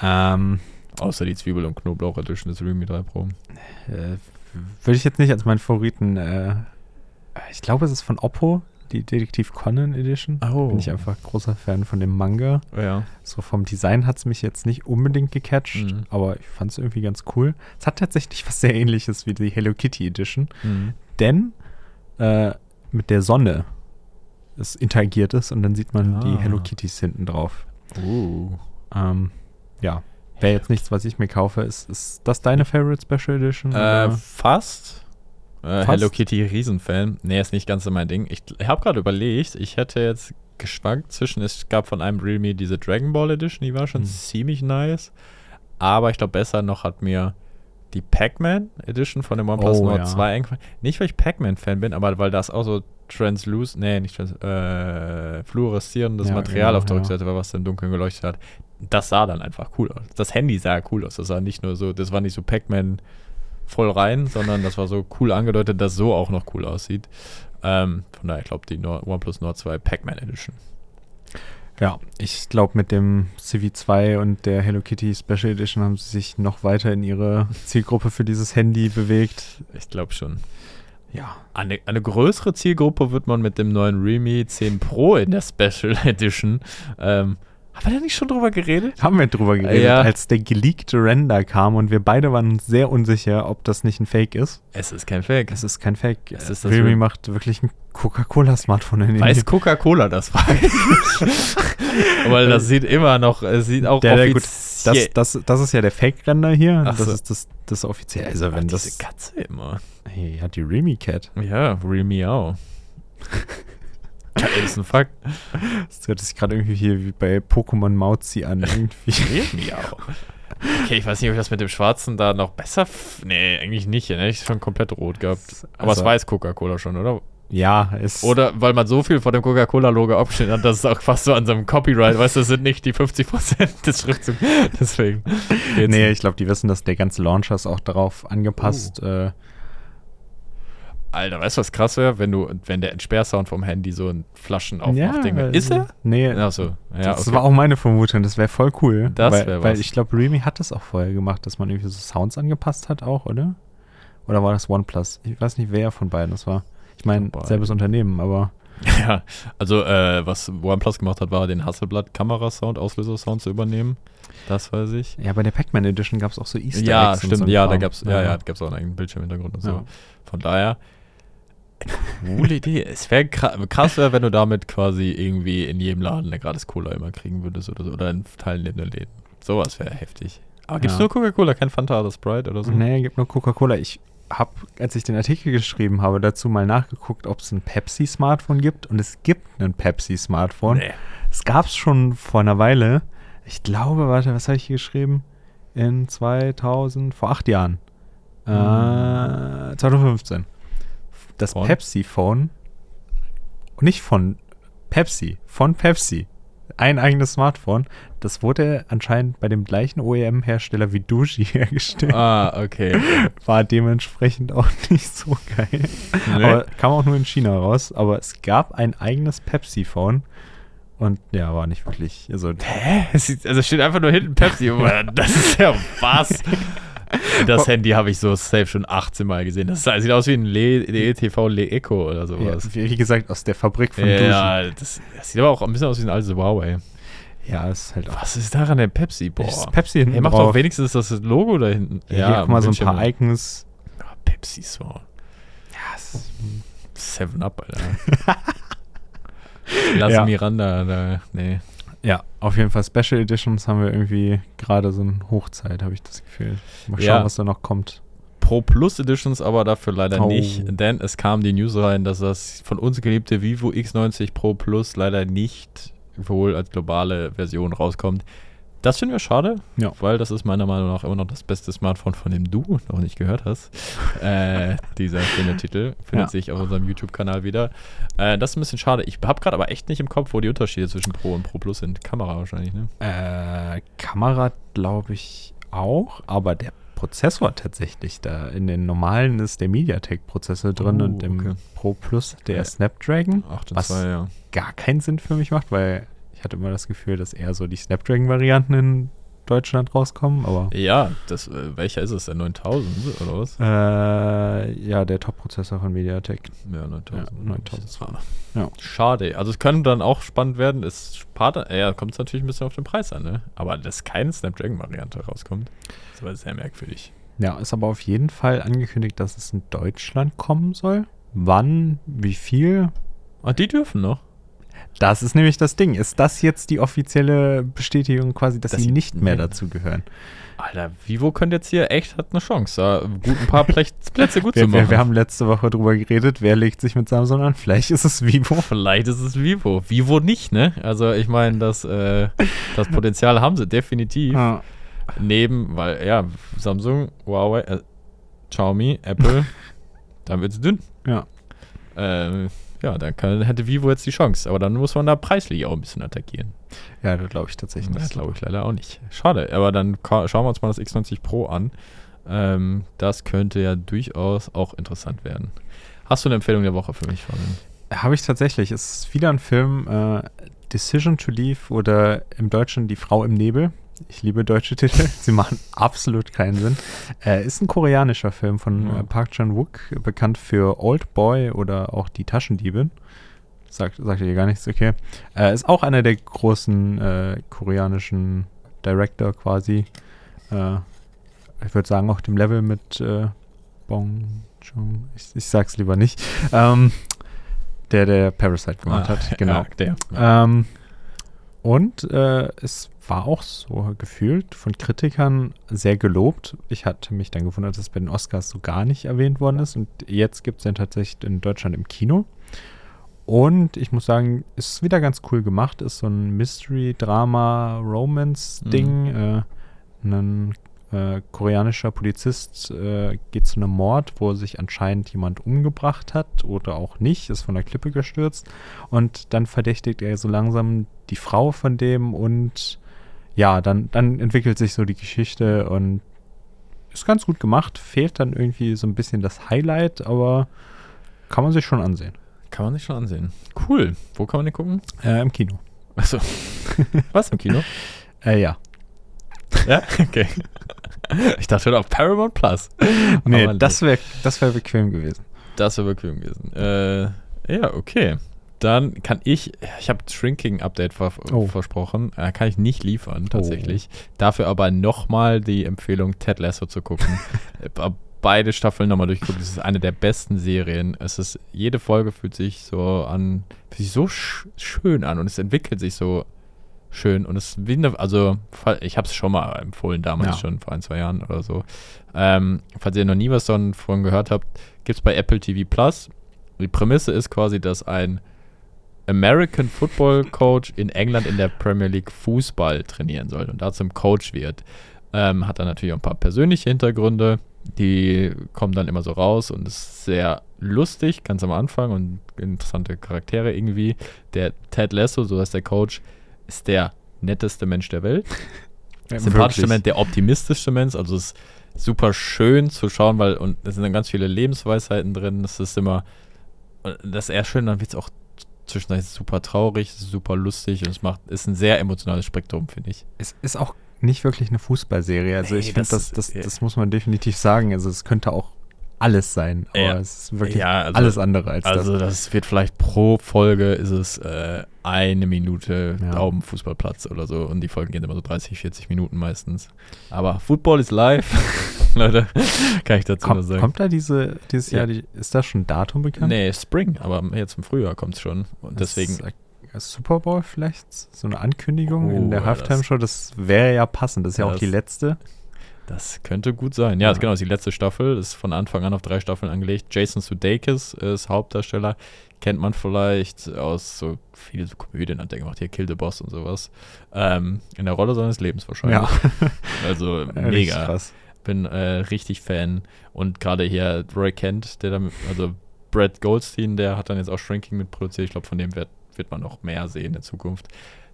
Ähm, Außer die Zwiebel- und Knoblauch Edition des Realme 3 Pro. äh, würde ich jetzt nicht als meinen Favoriten. Äh, ich glaube, es ist von Oppo, die Detektiv Conan Edition. Oh. Bin ich einfach großer Fan von dem Manga. Ja. So vom Design hat es mich jetzt nicht unbedingt gecatcht, Mhm. aber ich fand es irgendwie ganz cool. Es hat tatsächlich was sehr ähnliches wie die Hello Kitty Edition, Mhm. denn äh, mit der Sonne es interagiert ist und dann sieht man die Ah. Hello Kitties hinten drauf. Uh. Ähm, ja, wäre jetzt nichts, was ich mir kaufe. Ist, ist das deine Favorite Special Edition? Äh, fast. Äh, Fast? Hello Kitty Riesenfan. Nee, ist nicht ganz so mein Ding. Ich, ich habe gerade überlegt, ich hätte jetzt geschwankt zwischen, es gab von einem Realme diese Dragon Ball Edition, die war schon Hm. ziemlich nice. Aber ich glaube, besser noch hat mir die Pac-Man Edition von dem OnePlus Oh, Nord ja. 2 eingefallen. Nicht, weil ich Pac-Man-Fan bin, aber weil das auch so translus, nee, nicht trans, äh, fluoreszierendes Ja, Material genau, auf der ja. Rückseite war, was dann dunkel geleuchtet hat. Das sah dann einfach cool aus. Das Handy sah cool aus. Das sah nicht nur so, das war nicht so Pac-Man voll rein, sondern das war so cool angedeutet, dass so auch noch cool aussieht. Ähm, von daher, ich glaube, die Nord OnePlus Nord 2 Pac-Man Edition. Ja, ich glaube, mit dem CV2 und der Hello Kitty Special Edition haben sie sich noch weiter in ihre Zielgruppe für dieses Handy bewegt. Ich glaube schon. Ja. Eine, eine größere Zielgruppe wird man mit dem neuen Realme 10 Pro in der Special Edition. Ähm, haben wir da nicht schon drüber geredet? Haben wir drüber geredet, Ja. als der geleakte Render kam und wir beide waren uns sehr unsicher, ob das nicht ein Fake ist. Es ist kein Fake. Es ist kein Fake. Es ist Realme Real- macht wirklich ein Coca-Cola-Smartphone in den Weiß Coca-Cola das war? Weil das sieht immer noch, es sieht auch Der- der gut, offiziell. das, das, das ist ja der Fake-Render hier. Ach das so. ist das, das offizielle. Also Ach, wenn diese das. Katze immer. Hey, hat die Realme Cat. Ja, Realme auch. Das ist ein Fakt. Das hört sich gerade irgendwie hier wie bei Pokémon Mauzi an. Irgendwie. Okay, ich weiß nicht, ob ich das mit dem Schwarzen da noch besser. Nee, eigentlich nicht. Ne? Ich schon komplett rot gehabt. Aber Also- es weiß Coca-Cola schon, oder? ja, es. Oder weil man so viel von dem Coca-Cola-Logo abgeschnitten hat, dass es auch fast so an so einem Copyright, weißt du, das sind nicht die 50% des Schriftzugs. Deswegen. geht's Nee, ich glaube, die wissen, dass der ganze Launcher ist auch darauf angepasst. Oh. Äh, Alter, weißt du, was krass wäre, wenn du, wenn der Entsperrsound vom Handy so ein Flaschenaufmachding wäre. äh, Ist er? Nee. Achso, ja, das okay. war auch meine Vermutung, das wäre voll cool. Das weil, wär Weil was. ich glaube, Realme hat das auch vorher gemacht, dass man irgendwie so Sounds angepasst hat auch, oder? Oder war das OnePlus? Ich weiß nicht, wer von beiden das war. Ich meine, selbes Unternehmen, aber Ja, also äh, was OnePlus gemacht hat, war den Hasselblatt-Kamerasound, Auslösersound zu übernehmen. Das weiß ich. ja, bei der Pac-Man Edition gab es auch so Easter ja, Eggs und stimmt. so ja, da Kram. gab's, ja, ja, gab's auch einen eigenen Bildschirmhintergrund und so. Ja. Von daher, coole Idee. Es wäre krass, wär, wenn du damit quasi irgendwie in jedem Laden eine gratis Cola immer kriegen würdest oder so. Oder in teilnehmenden Läden. Sowas wäre heftig. Aber gibt's Ja. nur Coca-Cola, kein Fanta oder Sprite oder so? Nee, gibt nur Coca-Cola. Ich habe, als ich den Artikel geschrieben habe, dazu mal nachgeguckt, ob es ein Pepsi-Smartphone gibt. Und es gibt ein Pepsi-Smartphone. Nee. Es gab es schon vor einer Weile. Ich glaube, warte, was habe ich hier geschrieben? In 2000, vor acht Jahren. Äh, 2015. Das Von? Pepsi-Phone. Nicht von Pepsi, von Pepsi. Ein eigenes Smartphone. Das wurde anscheinend bei dem gleichen OEM-Hersteller wie Duji hergestellt. Ah, okay. War dementsprechend auch nicht so geil. Nee. Aber kam auch nur in China raus. Aber es gab ein eigenes Pepsi-Phone. Und ja, war nicht wirklich. Also, Hä? Also steht einfach nur hinten Pepsi. das ist ja was. Das Handy habe ich so safe schon 18 Mal gesehen. Das sieht aus wie ein LTV Le Eco oder sowas. Ja, wie gesagt, aus der Fabrik von ja, das, das, sieht aber auch ein bisschen aus wie ein altes Huawei. Ja, ist halt auch. Was ist daran der Pepsi? Boah. Ist Pepsi hinten Er macht doch wenigstens das Logo da hinten. Ja, ja guck mal, so ein paar Icons. Ja, Pepsi so. Ja, Seven Up, Alter. Lass ja. Miranda, da, nee. Ja, auf jeden Fall Special Editions haben wir irgendwie gerade so eine Hochzeit, habe ich das Gefühl. Mal schauen, ja. was da noch kommt. Pro Plus Editions aber dafür leider oh. nicht, denn es kam die News rein, dass das von uns geliebte Vivo X90 Pro Plus leider nicht wohl als globale Version rauskommt. Das finden wir schade, ja. weil das ist meiner Meinung nach immer noch das beste Smartphone, von dem du noch nicht gehört hast. äh, dieser schöne Titel findet ja. sich auf unserem YouTube-Kanal wieder. Äh, das ist ein bisschen schade. Ich habe gerade aber echt nicht im Kopf, wo die Unterschiede zwischen Pro und Pro Plus sind. Kamera wahrscheinlich, ne? Äh, Kamera glaube ich auch, aber der Prozessor tatsächlich da. In den normalen ist der MediaTek-Prozessor drin oh, und im okay. Pro Plus der ja. Snapdragon. 8 was 2, ja. gar keinen Sinn für mich macht, weil ich hatte immer das Gefühl, dass eher so die Snapdragon-Varianten in Deutschland rauskommen, aber. Ja, das, äh, welcher ist es? Der 9000 oder was? Äh, ja, der Top-Prozessor von MediaTek. Ja, 9000. Ja, 9000. Ja. Schade. Also, es könnte dann auch spannend werden. Es spart, ja, kommt es natürlich ein bisschen auf den Preis an, ne? Aber dass keine Snapdragon-Variante rauskommt, ist aber sehr merkwürdig. Ja, ist aber auf jeden Fall angekündigt, dass es in Deutschland kommen soll. Wann, wie viel? Ah, die dürfen noch. Das ist nämlich das Ding. Ist das jetzt die offizielle Bestätigung quasi, dass, dass sie nicht mehr dazu gehören? Alter, Vivo könnte jetzt hier echt hat eine Chance, da gut ein paar Plätze gut wir, zu machen. Wir, wir, haben letzte Woche drüber geredet, wer legt sich mit Samsung an? Vielleicht ist es Vivo. Vielleicht ist es Vivo. Vivo nicht, ne? Also ich meine, das, äh, das Potenzial haben sie definitiv. Ja. Neben, weil ja, Samsung, Huawei, äh, Xiaomi, Apple, dann wird es dünn. Ja. Äh, ja, dann kann, hätte Vivo jetzt die Chance. Aber dann muss man da preislich auch ein bisschen attackieren. Ja, das glaube ich tatsächlich nicht. Das glaube ich leider auch nicht. Schade, aber dann schauen wir uns mal das X90 Pro an. Ähm, das könnte ja durchaus auch interessant werden. Hast du eine Empfehlung der Woche für mich, Fabian? Habe ich tatsächlich. Es ist wieder ein Film, äh, Decision to Leave oder im Deutschen Die Frau im Nebel. Ich liebe deutsche Titel. Sie machen absolut keinen Sinn. Äh, ist ein koreanischer Film von ja. Äh, Park Chan-wook, bekannt für Old Boy oder auch Die Taschendiebin. Sagt, sagt ihr gar nichts, okay. Äh, ist auch einer der großen äh, koreanischen Director quasi. Äh, ich würde sagen, auch dem Level mit äh, Bong Joon. Ich, ich sag's lieber nicht. Ähm, der, der Parasite gemacht ah, hat. Genau. Ja, der. Ähm, und äh, es war auch so gefühlt von Kritikern sehr gelobt. Ich hatte mich dann gewundert, dass es bei den Oscars so gar nicht erwähnt worden ist. Und jetzt gibt es den tatsächlich in Deutschland im Kino. Und ich muss sagen, ist wieder ganz cool gemacht. Ist so ein Mystery, Drama, Romance-Ding. Mhm. Äh, ein äh, koreanischer Polizist äh, geht zu einem Mord, wo sich anscheinend jemand umgebracht hat oder auch nicht, ist von der Klippe gestürzt. Und dann verdächtigt er so langsam die Frau von dem und ja, dann, dann entwickelt sich so die Geschichte und ist ganz gut gemacht. Fehlt dann irgendwie so ein bisschen das Highlight, aber kann man sich schon ansehen. Kann man sich schon ansehen. Cool. Wo kann man den gucken? Äh, Im Kino. Achso. Was im Kino? äh, ja. Ja? Okay. Ich dachte schon auf Paramount Plus. Nee, das wäre das wär bequem gewesen. Das wäre bequem gewesen. Äh, ja, okay. Dann kann ich, ich habe Shrinking-Update ver oh. versprochen, äh, kann ich nicht liefern tatsächlich. Oh. Dafür aber nochmal die Empfehlung, Ted Lasso zu gucken. Äh, beide Staffeln nochmal durchgucken. Das ist eine der besten Serien. Es ist, jede Folge fühlt sich so an, fühlt sich so sch schön an und es entwickelt sich so schön. Und es wie eine, also ich habe es schon mal empfohlen, damals ja. schon, vor ein, zwei Jahren oder so. Ähm, falls ihr noch nie was davon gehört habt, gibt es bei Apple TV Plus. Die Prämisse ist quasi, dass ein American Football Coach in England in der Premier League Fußball trainieren soll und da zum Coach wird. Ähm, hat dann natürlich auch ein paar persönliche Hintergründe, die kommen dann immer so raus und ist sehr lustig, ganz am Anfang und interessante Charaktere irgendwie. Der Ted Lasso, so heißt der Coach, ist der netteste Mensch der Welt. Ja, Sympathischste Mensch, der optimistischste Mensch, also es ist super schön zu schauen, weil und es sind dann ganz viele Lebensweisheiten drin. Es ist immer, das ist eher schön, dann wird es auch zwischendurch super traurig, super lustig und es macht, ist ein sehr emotionales Spektrum, finde ich. Es ist auch nicht wirklich eine Fußballserie. Also Nee, ich finde, das- das, das, das muss man definitiv sagen. Also es könnte auch alles sein, aber Ja. es ist wirklich Ja, also- alles andere als Also das. das wird vielleicht pro Folge ist es äh, eine Minute Ja. auf dem Fußballplatz oder so und die Folgen gehen immer so 30, 40 Minuten meistens. Aber Football ist live, Leute, kann ich dazu nur Kommt, sagen. kommt da diese, dieses Ja. Jahr, die, ist da schon ein Datum bekannt? Nee, Spring, aber jetzt im Frühjahr kommt es schon. Und deswegen, Das, äh, Super Bowl vielleicht? So eine Ankündigung Oh, in der Halftime-Show? Das wäre ja passend. Das ist ja auch Das- die letzte. Das könnte gut sein. Ja, Ja. genau, ist die letzte Staffel, ist von Anfang an auf drei Staffeln angelegt. Jason Sudeikis ist Hauptdarsteller, kennt man vielleicht aus so viele so Komödien, hat er gemacht, hier Kill the Boss und sowas. Ähm, in der Rolle seines Lebens wahrscheinlich. Also Richtig mega. krass. bin äh, richtig Fan. Und gerade hier Roy Kent, der dann, also Brad Goldstein, der hat dann jetzt auch Shrinking mitproduziert. Ich glaube, von dem wird, wird man noch mehr sehen in Zukunft.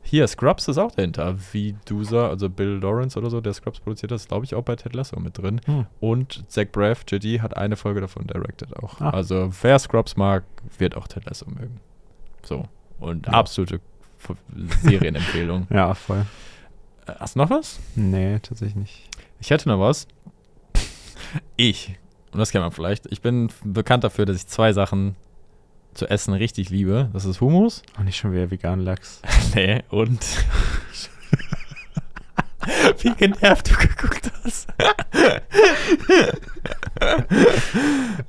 Hier, Scrubs ist auch dahinter. Wie Dusa, also Bill Lawrence oder so, der Scrubs produziert hat, ist, glaube ich, auch bei Ted Lasso mit drin. Hm. Und Zach Braff, JD, hat eine Folge davon directed auch. Ah. Also, wer Scrubs mag, wird auch Ted Lasso mögen. So. Und Ja. absolute Serienempfehlung. Ja, voll. Äh, Hast du noch was? Nee, tatsächlich nicht. Ich hätte noch was. Ich, und das kennt man vielleicht, ich bin bekannt dafür, dass ich zwei Sachen zu essen richtig liebe. Das ist Hummus. Auch nicht schon wieder vegan Lachs. Nee, und. Wie genervt du geguckt hast.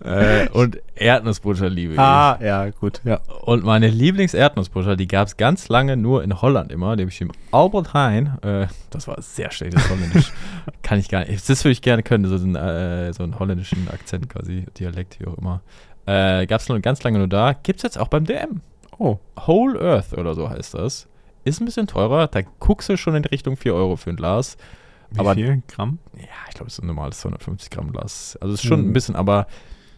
äh, und Erdnussbutter liebe ich. Ah, ja, gut. Ja. Und meine Lieblings-Erdnussbutter, die gab es ganz lange nur in Holland immer, nämlich im Albert Heijn. Äh, das war sehr schlechtes Holländisch. Kann ich gar nicht. Das würde ich gerne können, so einen, äh, so einen holländischen Akzent quasi, Dialekt, wie auch immer. Äh, gab es ganz lange nur da. Gibt es jetzt auch beim DM. Oh, Whole Earth oder so heißt das. Ist ein bisschen teurer. Da guckst du schon in Richtung 4 Euro für ein Glas. wie Aber- viel Gramm? Ja, ich glaube, es ist ein normales 250 Gramm Glas. Also es ist schon Mhm. ein bisschen, aber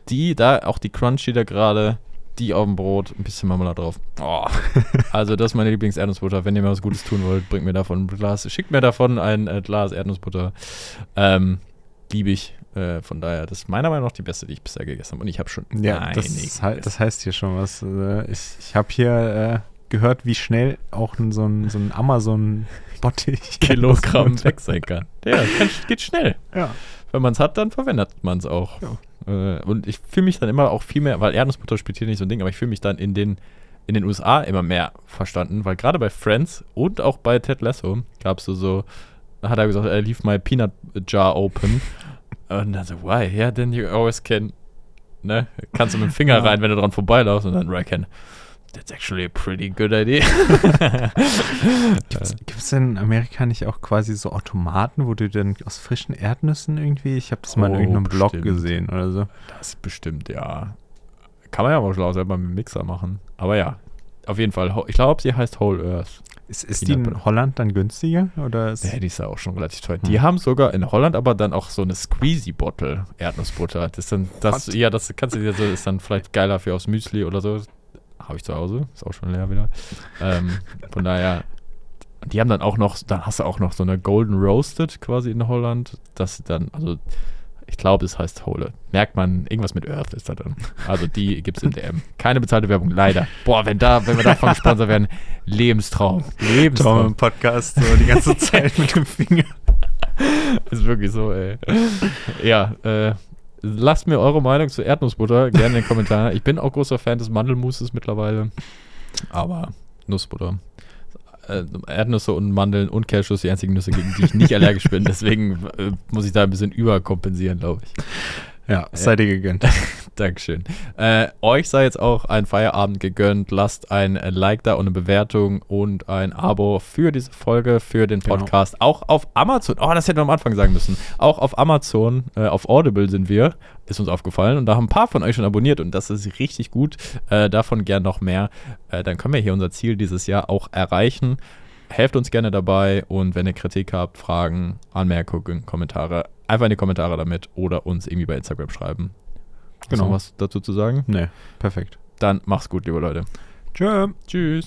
die da, auch die Crunchy da gerade, die auf dem Brot, ein bisschen Marmelade drauf. Oh. also das ist meine Lieblings-Erdnussbutter. Wenn ihr mir was Gutes tun wollt, bringt mir davon ein Glas, schickt mir davon ein äh, Glas Erdnussbutter. Ähm, liebe ich. Äh, von daher, das ist meiner Meinung nach die beste, die ich bisher gegessen habe. Und ich habe schon Ja, das, das heißt hier schon was. Äh, Ich, ich habe hier äh, gehört, wie schnell auch ein, so ein, so ein Amazon-Bottich Kilogramm weg sein kann. Ja, kann, geht schnell. Ja. Wenn man es hat, dann verwendet man es auch. Äh, und ich fühle mich dann immer auch viel mehr, weil Erdnussbutter spielt hier nicht so ein Ding, aber ich fühle mich dann in den, in den USA immer mehr verstanden, weil gerade bei Friends und auch bei Ted Lasso gab es so, so, da hat er gesagt, I leave my peanut jar open. Und dann so, why? Yeah, then you always can, ne? Kannst du mit dem Finger Ja. rein, wenn du dran vorbeilaufst und dann reckon, that's actually a pretty good idea. Gibt es denn in Amerika nicht auch quasi so Automaten, wo du dann aus frischen Erdnüssen irgendwie, ich habe das mal in Oh, irgendeinem Blog bestimmt. gesehen oder so. Das bestimmt, ja. Kann man ja auch schlau selber mit dem Mixer machen. Aber ja, auf jeden Fall. Ich glaube, sie heißt Whole Earth. Ist, ist die in. Holland dann günstiger? Oder ist, Ja, die ist ja auch schon relativ teuer. Hm. Die haben sogar in Holland aber dann auch so eine Squeezy-Bottle Erdnussbutter. Das ist dann, das, What? ja, das kannst du dir so, ist dann vielleicht geiler für aufs Müsli oder so. Habe ich zu Hause, ist auch schon leer wieder. ähm, von daher, die haben dann auch noch, dann hast du auch noch so eine Golden Roasted quasi in Holland. Das dann, also ich glaube, es heißt Hole. Merkt man, irgendwas mit Earth ist da drin. Also die gibt es in DM. Keine bezahlte Werbung, leider. Boah, wenn da, wenn wir davon gesponsert werden, Lebenstraum. Lebenstraum. im Podcast so die ganze Zeit mit dem Finger? Ist wirklich so, ey. Ja, äh, lasst mir eure Meinung zu Erdnussbutter gerne in den Kommentaren. Ich bin auch großer Fan des Mandelmousses mittlerweile. Aber Nussbutter. Äh, Erdnüsse und Mandeln und Cashews die einzigen Nüsse, gegen die ich nicht allergisch bin. Deswegen äh, muss ich da ein bisschen überkompensieren, glaube ich. Ja, seid ihr gegönnt. Dankeschön. Äh, euch sei jetzt auch ein Feierabend gegönnt. Lasst ein Like da und eine Bewertung und ein Abo für diese Folge, für den Genau. Podcast. Auch auf Amazon. Oh, das hätten wir am Anfang sagen müssen. Auch auf Amazon, äh, auf Audible sind wir. Ist uns aufgefallen. Und da haben ein paar von euch schon abonniert und das ist richtig gut. Äh, davon gern noch mehr. Äh, dann können wir hier unser Ziel dieses Jahr auch erreichen. Helft uns gerne dabei und wenn ihr Kritik habt, Fragen, Anmerkungen, Kommentare, einfach in die Kommentare damit oder uns irgendwie bei Instagram schreiben. Genau. noch was dazu zu sagen? Nee, perfekt. Dann mach's gut, liebe Leute. Tschö. Tschüss.